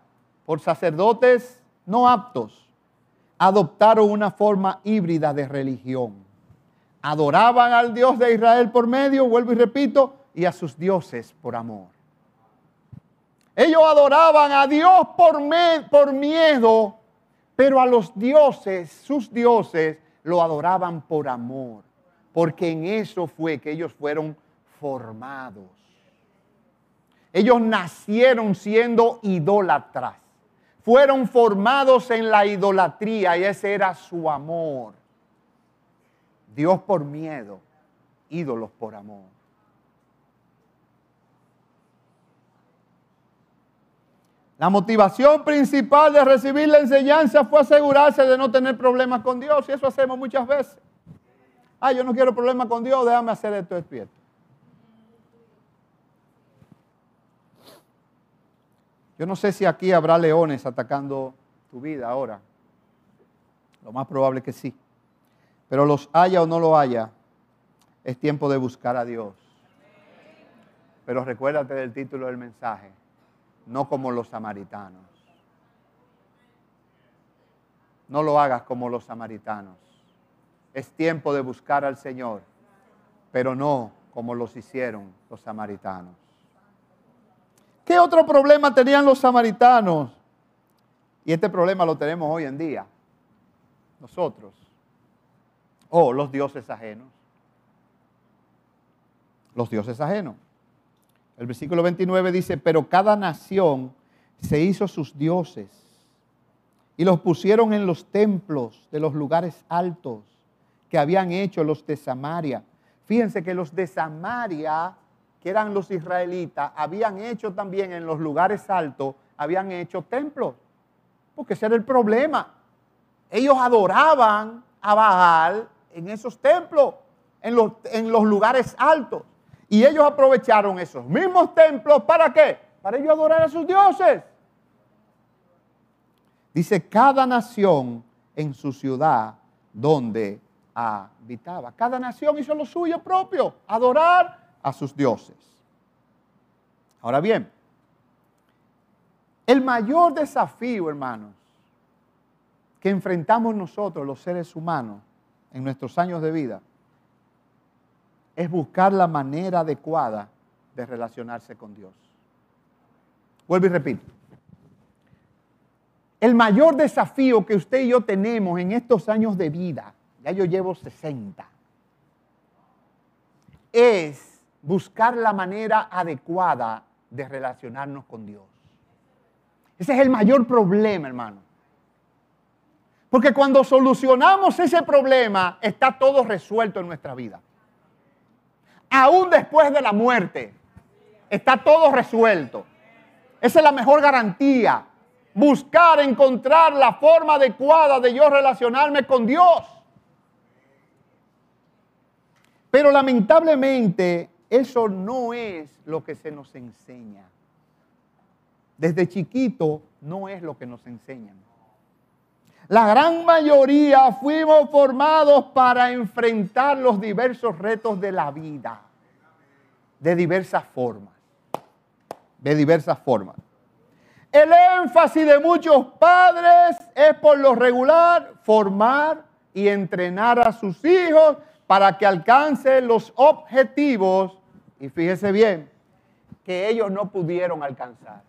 por sacerdotes no aptos, adoptaron una forma híbrida de religión. Adoraban al Dios de Israel por medio, vuelvo y repito, y a sus dioses por amor. Ellos adoraban a Dios por, por miedo, pero a los dioses, sus dioses, lo adoraban por amor, porque en eso fue que ellos fueron formados. Ellos nacieron siendo idólatras. Fueron formados en la idolatría y ese era su amor. Dios por miedo, ídolos por amor. La motivación principal de recibir la enseñanza fue asegurarse de no tener problemas con Dios y eso hacemos muchas veces. Ah, yo no quiero problemas con Dios, déjame hacer esto despierto. Yo no sé si aquí habrá leones atacando tu vida ahora. Lo más probable que sí. Pero los haya o no lo haya, es tiempo de buscar a Dios. Pero recuérdate del título del mensaje, no como los samaritanos. No lo hagas como los samaritanos. Es tiempo de buscar al Señor, pero no como los hicieron los samaritanos. ¿Qué otro problema tenían los samaritanos? Y este problema lo tenemos hoy en día, nosotros. O los dioses ajenos. Los dioses ajenos. El versículo 29 dice, pero cada nación se hizo sus dioses y los pusieron en los templos de los lugares altos que habían hecho los de Samaria. Fíjense que los de Samaria que eran los israelitas, habían hecho también en los lugares altos, habían hecho templos. Porque ese era el problema. Ellos adoraban a Baal en esos templos, en los, en los lugares altos. Y ellos aprovecharon esos mismos templos para qué? Para ellos adorar a sus dioses. Dice, cada nación en su ciudad donde habitaba. Cada nación hizo lo suyo propio, adorar a sus dioses. Ahora bien, el mayor desafío, hermanos, que enfrentamos nosotros, los seres humanos, en nuestros años de vida, es buscar la manera adecuada de relacionarse con Dios. Vuelvo y repito. El mayor desafío que usted y yo tenemos en estos años de vida, ya yo llevo 60, es buscar la manera adecuada de relacionarnos con Dios. Ese es el mayor problema, hermano. Porque cuando solucionamos ese problema, está todo resuelto en nuestra vida. Aún después de la muerte, está todo resuelto. Esa es la mejor garantía. Buscar, encontrar la forma adecuada de yo relacionarme con Dios. Pero lamentablemente eso no es lo que se nos enseña. Desde chiquito no es lo que nos enseñan. La gran mayoría fuimos formados para enfrentar los diversos retos de la vida, de diversas formas, de diversas formas. El énfasis de muchos padres es por lo regular formar y entrenar a sus hijos para que alcance los objetivos, y fíjese bien, que ellos no pudieron alcanzar.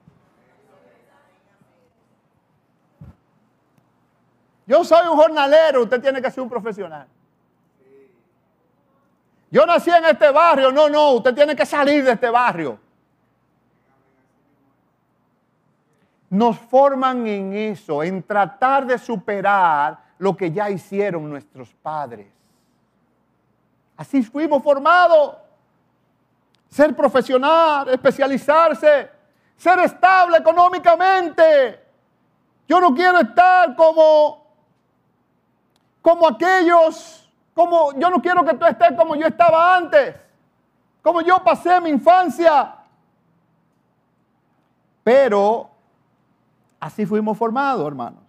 Yo soy un jornalero, usted tiene que ser un profesional. Yo nací en este barrio, no, no, usted tiene que salir de este barrio. Nos forman en eso, en tratar de superar lo que ya hicieron nuestros padres. Así fuimos formados. Ser profesional, especializarse, ser estable económicamente. Yo no quiero estar como como aquellos, como yo no quiero que tú estés como yo estaba antes, como yo pasé mi infancia. Pero así fuimos formados, hermanos.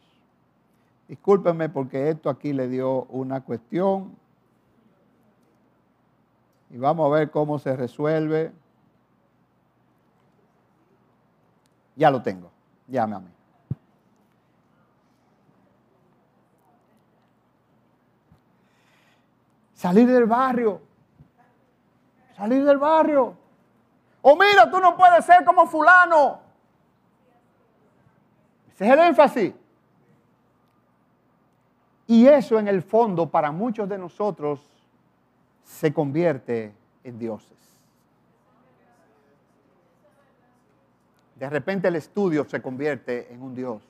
Discúlpenme porque esto aquí le dio una cuestión. Y vamos a ver cómo se resuelve. Ya lo tengo. Llame a mí. Salir del barrio. Salir del barrio. O mira, tú no puedes ser como fulano. Ese es el énfasis. Y eso en el fondo para muchos de nosotros se convierte en dioses. De repente el estudio se convierte en un dios.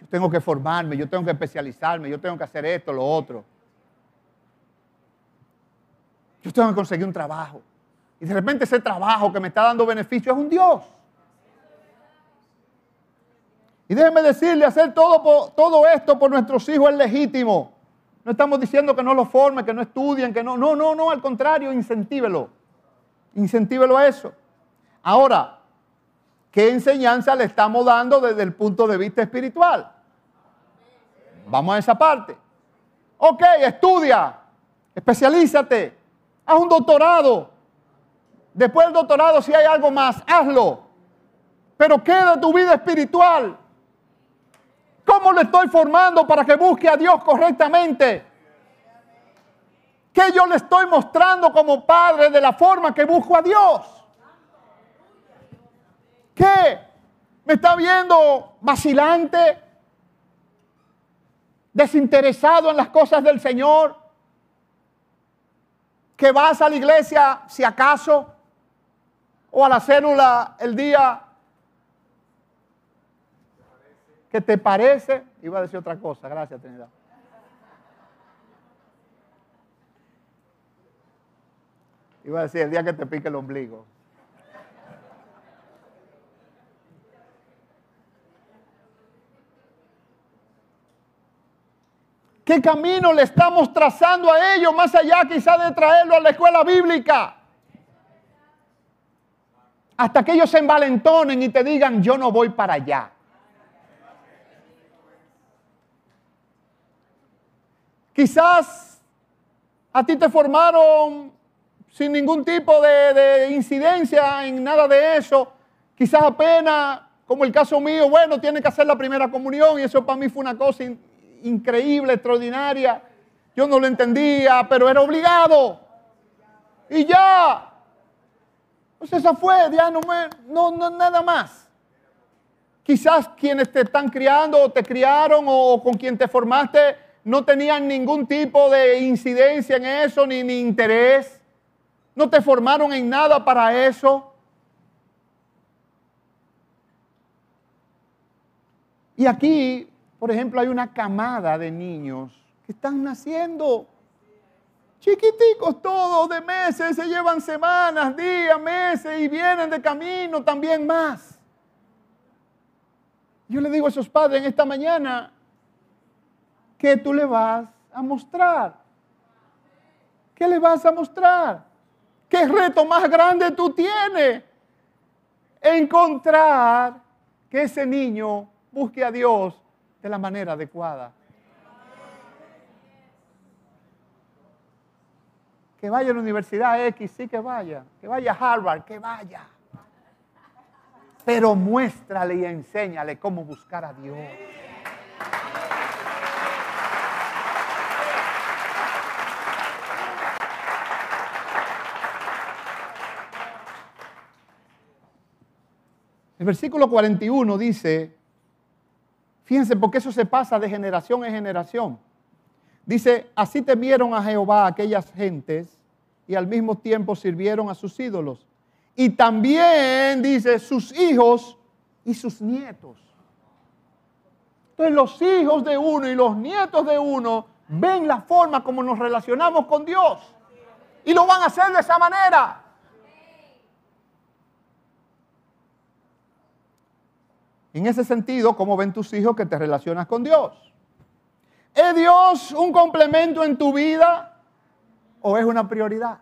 Yo tengo que formarme, yo tengo que especializarme, yo tengo que hacer esto, lo otro. Yo tengo que conseguir un trabajo. Y de repente ese trabajo que me está dando beneficio es un Dios. Y déjeme decirle, hacer todo, todo esto por nuestros hijos es legítimo. No estamos diciendo que no lo formen, que no estudien, que no. No, no, no, al contrario, incentívelo. Incentívelo a eso. Ahora, ¿qué enseñanza le estamos dando desde el punto de vista espiritual? Vamos a esa parte. Ok, estudia, especialízate, haz un doctorado. Después del doctorado, si hay algo más, hazlo. Pero queda tu vida espiritual. ¿Cómo le estoy formando para que busque a Dios correctamente? ¿Qué yo le estoy mostrando como padre de la forma que busco a Dios? ¿Qué? ¿Me está viendo vacilante? ¿Desinteresado en las cosas del Señor? que vas a la iglesia si acaso, o a la célula el día que te parece, iba a decir otra cosa, gracias Trinidad. Iba a decir el día que te pique el ombligo. ¿Qué camino le estamos trazando a ellos más allá quizá de traerlo a la escuela bíblica? Hasta que ellos se envalentonen y te digan, yo no voy para allá. Quizás a ti te formaron sin ningún tipo de, incidencia en nada de eso. Quizás apenas, como el caso mío, bueno, tiene que hacer la primera comunión y eso para mí fue una cosa increíble, extraordinaria. Yo no lo entendía, pero era obligado. Y ya. Pues esa fue, ya no, no, no nada más. Quizás quienes te están criando o te criaron o con quien te formaste no tenían ningún tipo de incidencia en eso ni, ni interés. No te formaron en nada para eso. Y aquí por ejemplo, hay una camada de niños que están naciendo. Chiquiticos todos de meses, se llevan semanas, días, meses y vienen de camino también más. Yo le digo a esos padres en esta mañana, ¿qué tú le vas a mostrar? ¿Qué le vas a mostrar? ¿Qué reto más grande tú tienes? Encontrar que ese niño busque a Dios de la manera adecuada. Que vaya a la Universidad X, sí que vaya. Que vaya a Harvard, que vaya. Pero muéstrale y enséñale cómo buscar a Dios. El versículo 41 dice, fíjense, porque eso se pasa de generación en generación. Dice, así temieron a Jehová aquellas gentes y al mismo tiempo sirvieron a sus ídolos. Y también, dice, sus hijos y sus nietos. Entonces los hijos de uno y los nietos de uno ven la forma como nos relacionamos con Dios. Y lo van a hacer de esa manera. En ese sentido, ¿cómo ven tus hijos que te relacionas con Dios? ¿Es Dios un complemento en tu vida o es una prioridad?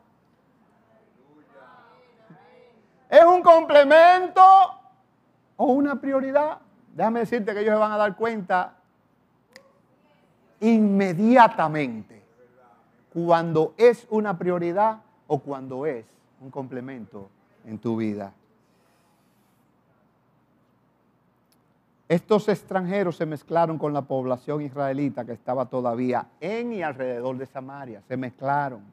¿Es un complemento o una prioridad? Déjame decirte que ellos se van a dar cuenta inmediatamente cuando es una prioridad o cuando es un complemento en tu vida. Estos extranjeros se mezclaron con la población israelita que estaba todavía en y alrededor de Samaria. Se mezclaron.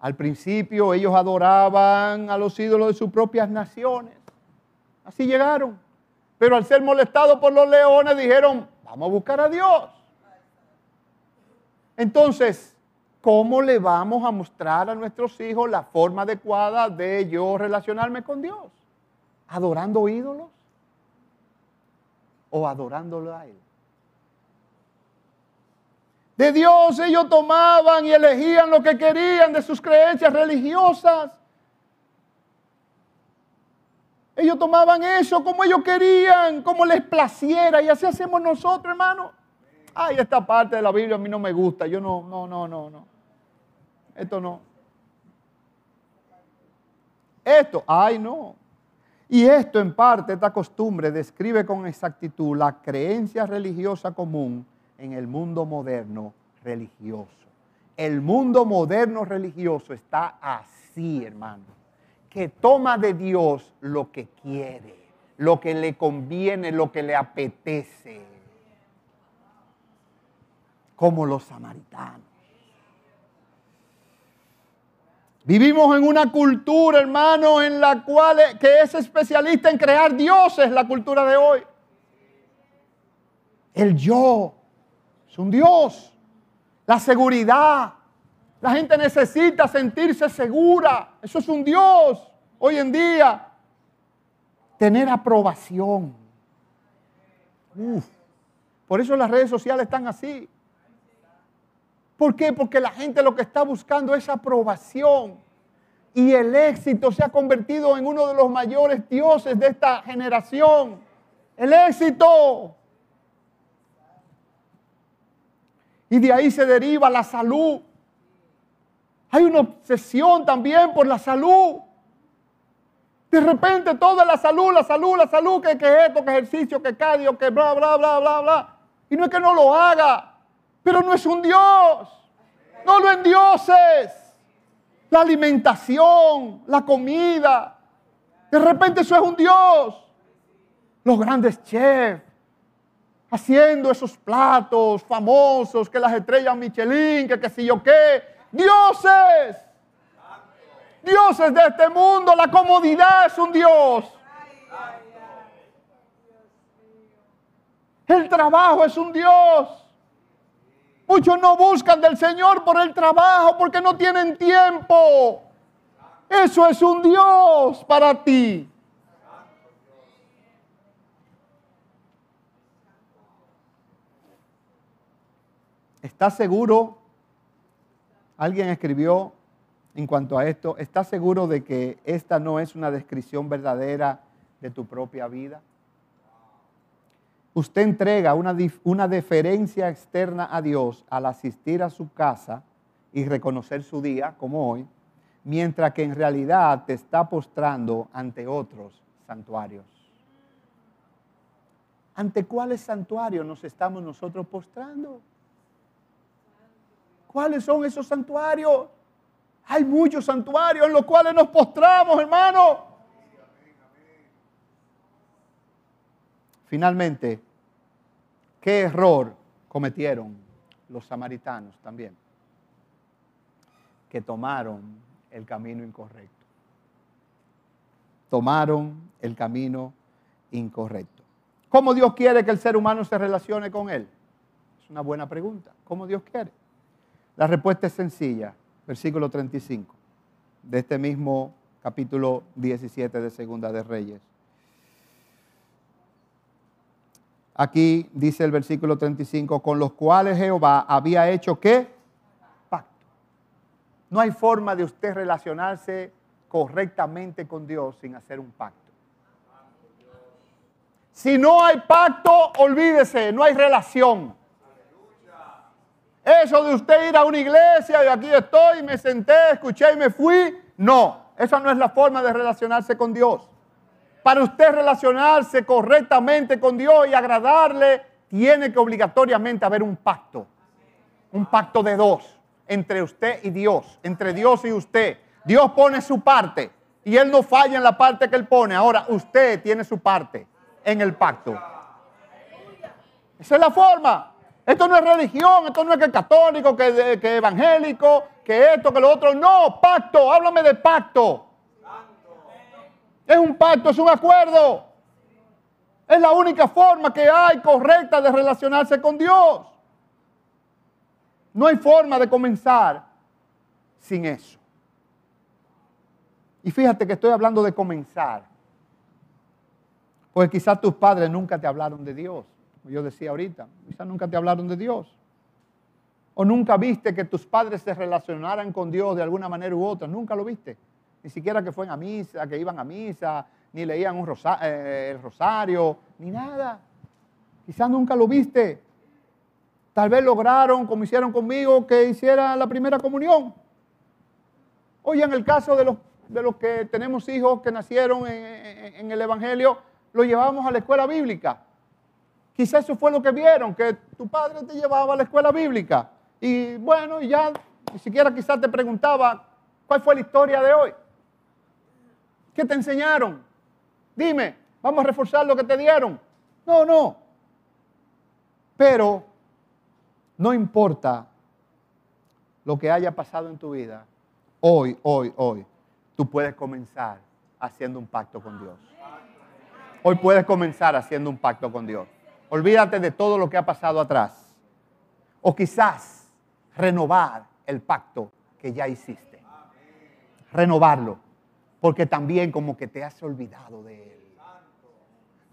Al principio ellos adoraban a los ídolos de sus propias naciones. Así llegaron. Pero al ser molestados por los leones dijeron, vamos a buscar a Dios. Entonces, ¿cómo le vamos a mostrar a nuestros hijos la forma adecuada de yo relacionarme con Dios? ¿Adorando ídolos? O adorándolo a Él. De Dios ellos tomaban y elegían lo que querían de sus creencias religiosas. Ellos tomaban eso como ellos querían, como les placiera. Y así hacemos nosotros, hermano. Ay, esta parte de la Biblia a mí no me gusta. Yo no, no, no, no, no. Esto no. Esto, ay, no. Y esto en parte, esta costumbre, describe con exactitud la creencia religiosa común en el mundo moderno religioso. El mundo moderno religioso está así, hermano, que toma de Dios lo que quiere, lo que le conviene, lo que le apetece, como los samaritanos. Vivimos en una cultura, hermano, en la cual que es especialista en crear dioses, la cultura de hoy. El yo es un dios. La seguridad. La gente necesita sentirse segura. Eso es un dios hoy en día. Tener aprobación. Por eso las redes sociales están así. ¿Por qué? Porque la gente lo que está buscando es aprobación. Y el éxito se ha convertido en uno de los mayores dioses de esta generación. El éxito. Y de ahí se deriva la salud. Hay una obsesión también por la salud. De repente toda la salud, la salud, la salud, que, que esto, que ejercicio, que cardio, que bla, bla, bla, bla, bla. Y no es que no lo haga pero no es un Dios. No lo en dioses. La alimentación, la comida. De repente eso es un Dios. Los grandes chefs haciendo esos platos famosos, que las estrellas Michelin, que qué sé yo qué. Dioses. Dioses de este mundo. La comodidad es un Dios. El trabajo es un Dios. Muchos no buscan del Señor por el trabajo porque no tienen tiempo. Eso es un Dios para ti. ¿Estás seguro? Alguien escribió en cuanto a esto, ¿estás seguro de que esta no es una descripción verdadera de tu propia vida? Usted entrega una, una deferencia externa a Dios al asistir a su casa y reconocer su día, como hoy, mientras que en realidad te está postrando ante otros santuarios. ¿Ante cuáles santuarios nos estamos nosotros postrando? ¿Cuáles son esos santuarios? Hay muchos santuarios en los cuales nos postramos, hermano. Finalmente, ¿Qué error cometieron los samaritanos también? Que tomaron el camino incorrecto. tomaron el camino incorrecto. ¿Cómo Dios quiere que el ser humano se relacione con Él? Es una buena pregunta. ¿Cómo Dios quiere? La respuesta es sencilla. Versículo 35 de este mismo capítulo 17 de Segunda de Reyes. Aquí dice el versículo 35, con los cuales Jehová había hecho qué? Pacto. No hay forma de usted relacionarse correctamente con Dios sin hacer un pacto. Si no hay pacto, olvídese, no hay relación. Eso de usted ir a una iglesia y aquí estoy, me senté, escuché y me fui, no, esa no es la forma de relacionarse con Dios. Para usted relacionarse correctamente con Dios y agradarle, tiene que obligatoriamente haber un pacto. Un pacto de dos, entre usted y Dios, entre Dios y usted. Dios pone su parte y Él no falla en la parte que Él pone. Ahora usted tiene su parte en el pacto. Esa es la forma. Esto no es religión, esto no es que católico, que, que evangélico, que esto, que lo otro. No, pacto, háblame de pacto. Es un pacto, es un acuerdo. Es la única forma que hay correcta de relacionarse con Dios. No hay forma de comenzar sin eso. Y fíjate que estoy hablando de comenzar. Porque quizás tus padres nunca te hablaron de Dios. Como yo decía ahorita, quizás nunca te hablaron de Dios. O nunca viste que tus padres se relacionaran con Dios de alguna manera u otra. Nunca lo viste ni siquiera que fueron a misa, que iban a misa, ni leían un eh, el rosario, ni nada. Quizás nunca lo viste. Tal vez lograron, como hicieron conmigo, que hiciera la primera comunión. Oye, en el caso de los, de los que tenemos hijos que nacieron en, el Evangelio, lo llevamos a la escuela bíblica. Quizás eso fue lo que vieron, que tu padre te llevaba a la escuela bíblica. Y bueno, ya ni siquiera quizás te preguntaba cuál fue la historia de hoy. ¿Qué te enseñaron? Dime, vamos a reforzar lo que te dieron. No, no. Pero no importa lo que haya pasado en tu vida, hoy, hoy, hoy, tú puedes comenzar haciendo un pacto con Dios. Hoy puedes comenzar haciendo un pacto con Dios. Olvídate de todo lo que ha pasado atrás. O quizás renovar el pacto que ya hiciste. Renovarlo porque también como que te has olvidado de Él.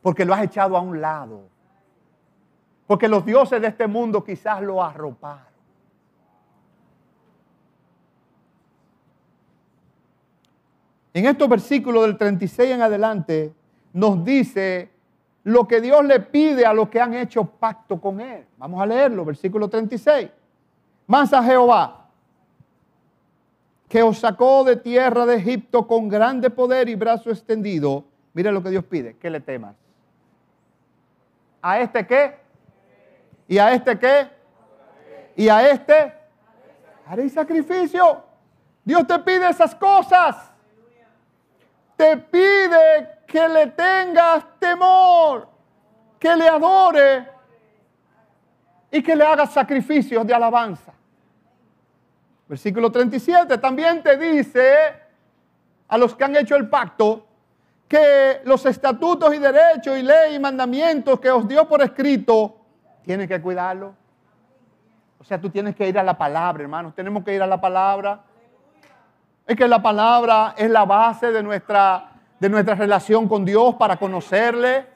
Porque lo has echado a un lado. Porque los dioses de este mundo quizás lo arroparon. En estos versículos del 36 en adelante nos dice lo que Dios le pide a los que han hecho pacto con Él. Vamos a leerlo, versículo 36. Más a Jehová que os sacó de tierra de Egipto con grande poder y brazo extendido. Mira lo que Dios pide, que le temas. ¿A este qué? ¿Y a este qué? ¿Y a este? Haréis sacrificio. Dios te pide esas cosas. Te pide que le tengas temor, que le adore y que le hagas sacrificios de alabanza. Versículo 37 también te dice a los que han hecho el pacto que los estatutos y derechos y ley y mandamientos que os dio por escrito, tienen que cuidarlo. O sea, tú tienes que ir a la palabra, hermanos. Tenemos que ir a la palabra. Es que la palabra es la base de nuestra, de nuestra relación con Dios para conocerle.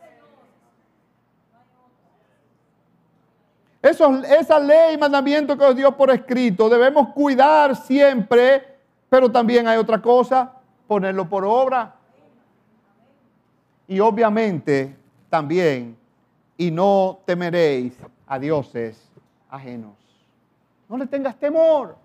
Esa ley y mandamiento que os dio por escrito debemos cuidar siempre, pero también hay otra cosa, ponerlo por obra. Y obviamente también, y no temeréis a dioses ajenos. No le tengas temor.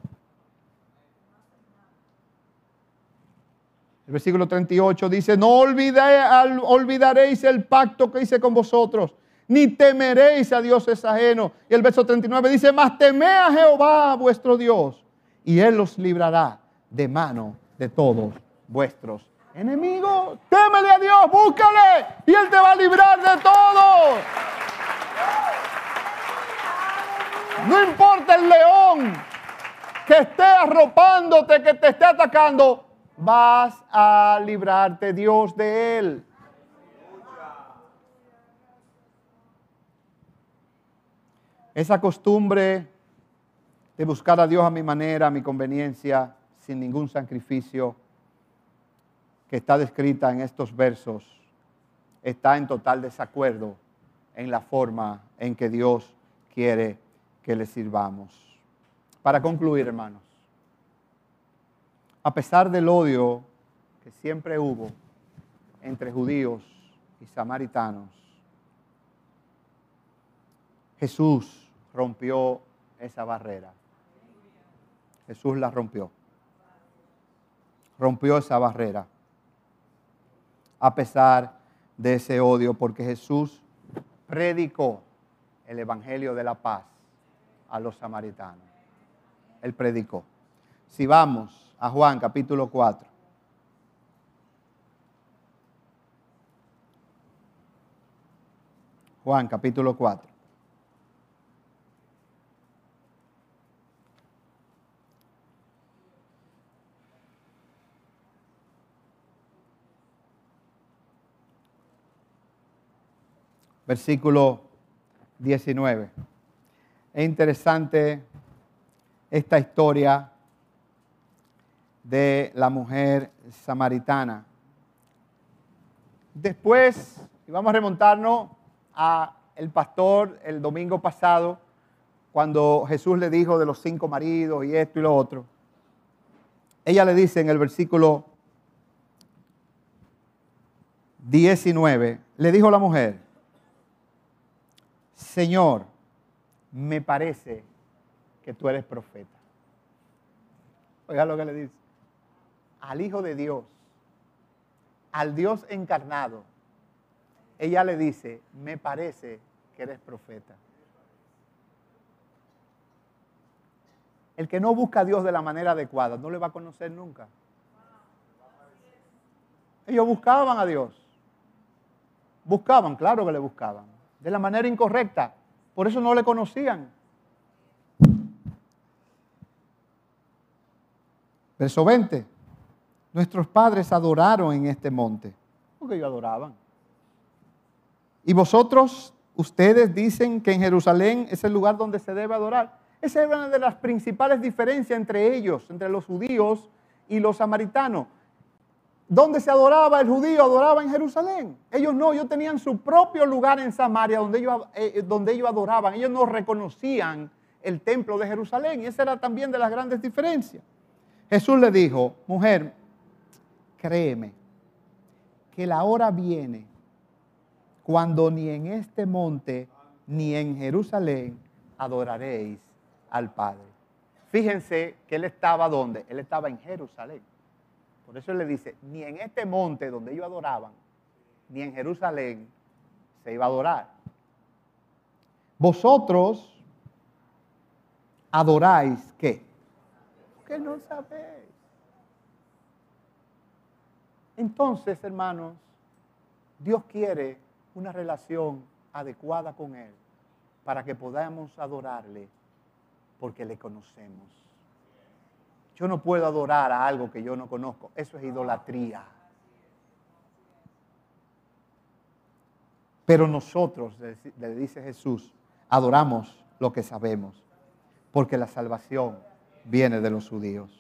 El versículo 38 dice, no olvidaréis el pacto que hice con vosotros ni temeréis a dioses ajenos. Y el verso 39 dice, mas temé a Jehová vuestro Dios, y Él los librará de mano de todos vuestros enemigos. Témele a Dios, búscale, y Él te va a librar de todo. No importa el león que esté arropándote, que te esté atacando, vas a librarte Dios de él. Esa costumbre de buscar a Dios a mi manera, a mi conveniencia, sin ningún sacrificio, que está descrita en estos versos, está en total desacuerdo en la forma en que Dios quiere que le sirvamos. Para concluir, hermanos, a pesar del odio que siempre hubo entre judíos y samaritanos, Jesús rompió esa barrera. Jesús la rompió. Rompió esa barrera. A pesar de ese odio, porque Jesús predicó el Evangelio de la paz a los samaritanos. Él predicó. Si vamos a Juan capítulo 4. Juan capítulo 4. Versículo 19. Es interesante esta historia de la mujer samaritana. Después, y vamos a remontarnos a el pastor el domingo pasado, cuando Jesús le dijo de los cinco maridos y esto y lo otro. Ella le dice en el versículo 19, le dijo la mujer, Señor, me parece que tú eres profeta. Oiga lo que le dice. Al Hijo de Dios, al Dios encarnado, ella le dice, me parece que eres profeta. El que no busca a Dios de la manera adecuada no le va a conocer nunca. Ellos buscaban a Dios. Buscaban, claro que le buscaban. De la manera incorrecta. Por eso no le conocían. Verso 20. Nuestros padres adoraron en este monte. Porque ellos adoraban. Y vosotros, ustedes dicen que en Jerusalén es el lugar donde se debe adorar. Esa es una de las principales diferencias entre ellos, entre los judíos y los samaritanos. ¿Dónde se adoraba el judío? Adoraba en Jerusalén. Ellos no, ellos tenían su propio lugar en Samaria donde ellos, eh, donde ellos adoraban. Ellos no reconocían el templo de Jerusalén. Y esa era también de las grandes diferencias. Jesús le dijo, mujer, créeme, que la hora viene cuando ni en este monte ni en Jerusalén adoraréis al Padre. Fíjense que él estaba donde? Él estaba en Jerusalén. Por eso le dice, ni en este monte donde ellos adoraban, ni en Jerusalén se iba a adorar. Vosotros adoráis qué? Que no sabéis. Entonces, hermanos, Dios quiere una relación adecuada con Él para que podamos adorarle porque le conocemos. Yo no puedo adorar a algo que yo no conozco. Eso es idolatría. Pero nosotros, le dice Jesús, adoramos lo que sabemos, porque la salvación viene de los judíos.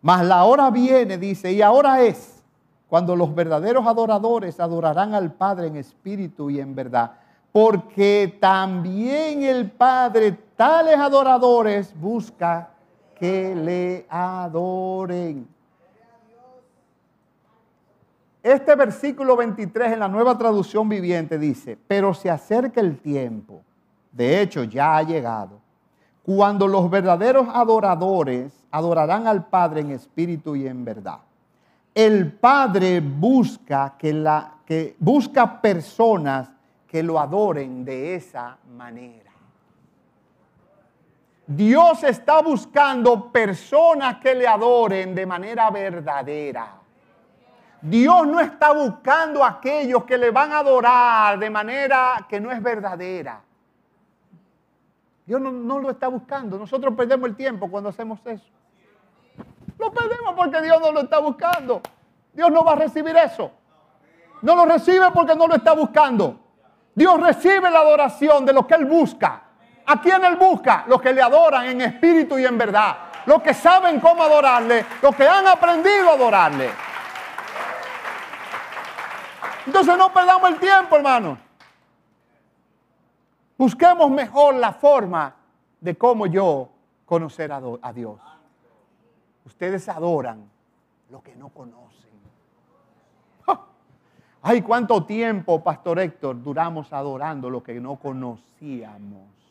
Mas la hora viene, dice, y ahora es cuando los verdaderos adoradores adorarán al Padre en espíritu y en verdad. Porque también el Padre, tales adoradores, busca que le adoren. Este versículo 23 en la nueva traducción viviente dice, pero se acerca el tiempo, de hecho ya ha llegado, cuando los verdaderos adoradores adorarán al Padre en espíritu y en verdad el Padre busca que la que busca personas que lo adoren de esa manera. Dios está buscando personas que le adoren de manera verdadera. Dios no está buscando a aquellos que le van a adorar de manera que no es verdadera. Dios no, no lo está buscando. Nosotros perdemos el tiempo cuando hacemos eso. Lo perdemos porque Dios no lo está buscando. Dios no va a recibir eso. No lo recibe porque no lo está buscando. Dios recibe la adoración de lo que Él busca. ¿A quién Él busca? Los que le adoran en espíritu y en verdad. Los que saben cómo adorarle. Los que han aprendido a adorarle. Entonces no perdamos el tiempo, hermano. Busquemos mejor la forma de cómo yo conocer a, Dios. Ustedes adoran lo que no conocen. Ay, cuánto tiempo, Pastor Héctor, duramos adorando lo que no conocíamos.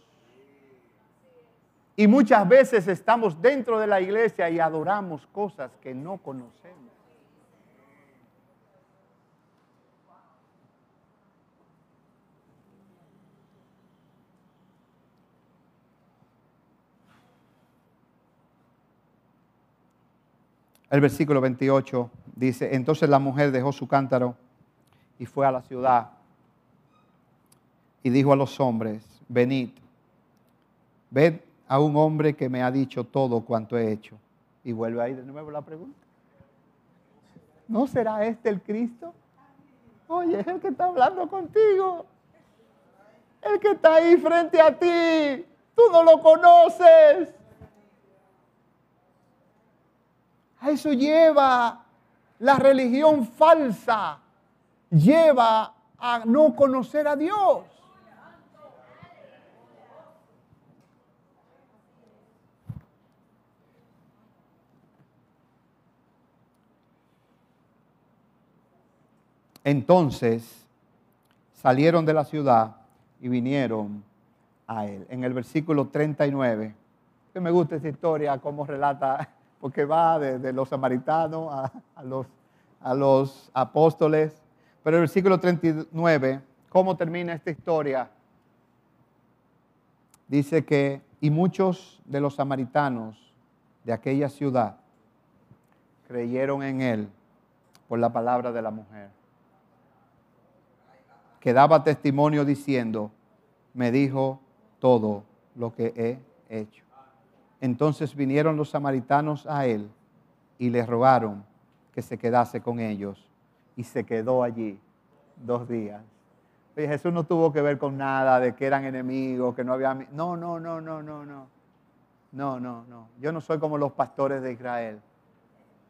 Y muchas veces estamos dentro de la iglesia y adoramos cosas que no conocemos. El versículo 28 dice, entonces la mujer dejó su cántaro y fue a la ciudad y dijo a los hombres, venid, ved a un hombre que me ha dicho todo cuanto he hecho. Y vuelve ahí de nuevo la pregunta. ¿No será este el Cristo? Oye, es el que está hablando contigo. El que está ahí frente a ti. Tú no lo conoces. A eso lleva la religión falsa. Lleva a no conocer a Dios. Entonces salieron de la ciudad y vinieron a él. En el versículo 39, que me gusta esta historia, cómo relata porque va de, los samaritanos a, los, a los apóstoles. Pero el versículo 39, ¿cómo termina esta historia? Dice que, y muchos de los samaritanos de aquella ciudad creyeron en él por la palabra de la mujer, que daba testimonio diciendo, me dijo todo lo que he hecho. Entonces vinieron los samaritanos a él y le rogaron que se quedase con ellos. Y se quedó allí dos días. Oye, Jesús no tuvo que ver con nada de que eran enemigos, que no había... No, no, no, no, no, no. No, no, no. Yo no soy como los pastores de Israel.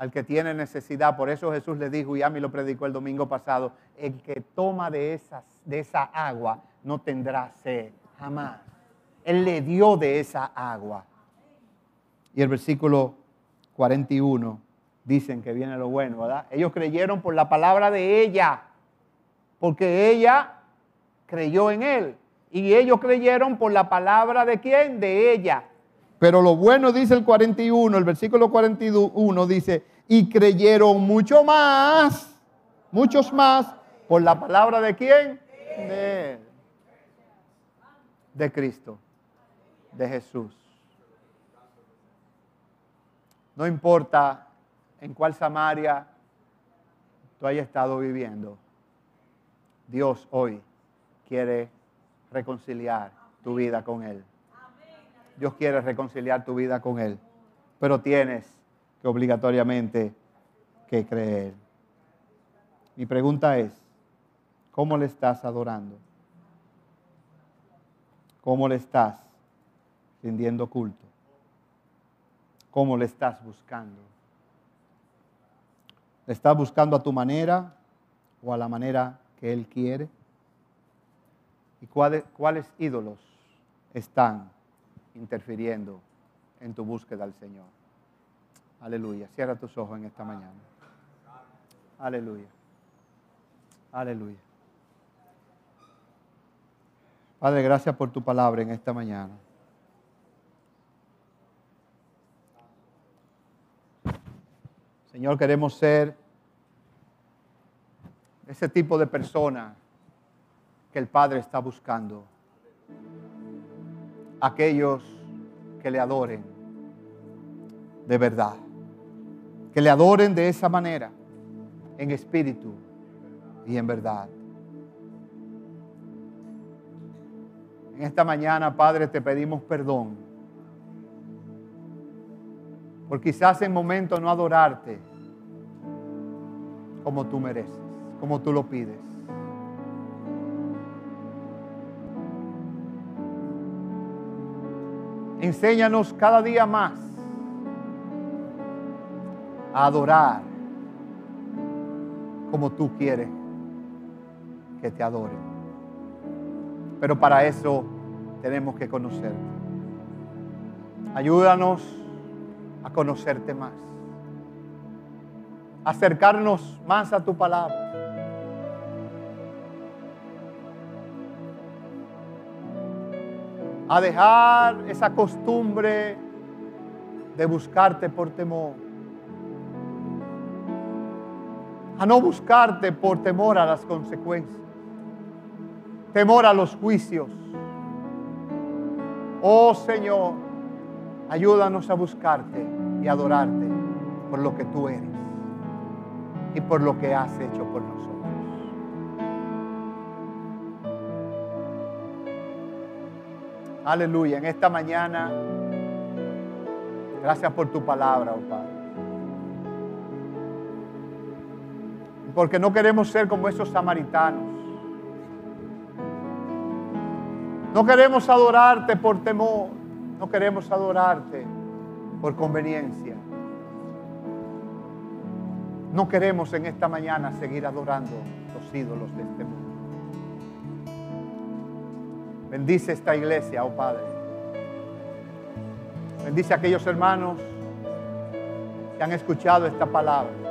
Al que tiene necesidad, por eso Jesús le dijo, y a mí lo predicó el domingo pasado, el que toma de, de esa agua no tendrá sed, jamás. Él le dio de esa agua. Y el versículo 41 dicen que viene lo bueno, ¿verdad? Ellos creyeron por la palabra de ella, porque ella creyó en él. Y ellos creyeron por la palabra de quién? De ella. Pero lo bueno dice el 41, el versículo 41 dice, y creyeron mucho más, muchos más, por la palabra de quién? De Cristo, de Jesús. No importa en cuál Samaria tú hayas estado viviendo, Dios hoy quiere reconciliar tu vida con Él. Dios quiere reconciliar tu vida con Él, pero tienes que obligatoriamente que creer. Mi pregunta es, ¿cómo le estás adorando? ¿Cómo le estás rindiendo culto? cómo le estás buscando. ¿Le estás buscando a tu manera o a la manera que Él quiere? ¿Y cuáles, cuáles ídolos están interfiriendo en tu búsqueda al Señor? Aleluya. Cierra tus ojos en esta mañana. Aleluya. Aleluya. Padre, gracias por tu palabra en esta mañana. Señor, queremos ser ese tipo de persona que el Padre está buscando. Aquellos que le adoren de verdad. Que le adoren de esa manera, en espíritu y en verdad. En esta mañana, Padre, te pedimos perdón por quizás en momento no adorarte como tú mereces, como tú lo pides. Enséñanos cada día más a adorar como tú quieres que te adoren. Pero para eso tenemos que conocerte. Ayúdanos a conocerte más. Acercarnos más a tu palabra. A dejar esa costumbre de buscarte por temor. A no buscarte por temor a las consecuencias. Temor a los juicios. Oh Señor, ayúdanos a buscarte y adorarte por lo que tú eres y por lo que has hecho por nosotros. Aleluya, en esta mañana, gracias por tu palabra, oh Padre. Porque no queremos ser como esos samaritanos. No queremos adorarte por temor. No queremos adorarte por conveniencia. No queremos en esta mañana seguir adorando los ídolos de este mundo. Bendice esta iglesia, oh Padre. Bendice a aquellos hermanos que han escuchado esta palabra.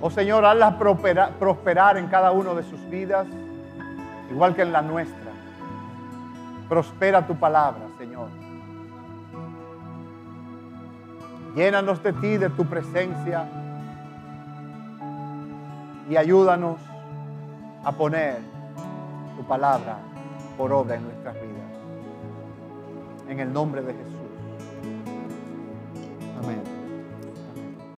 Oh Señor, hazla prosperar en cada uno de sus vidas, igual que en la nuestra. Prospera tu palabra, Señor. Llénanos de ti, de tu presencia. Y ayúdanos a poner tu palabra por obra en nuestras vidas. En el nombre de Jesús.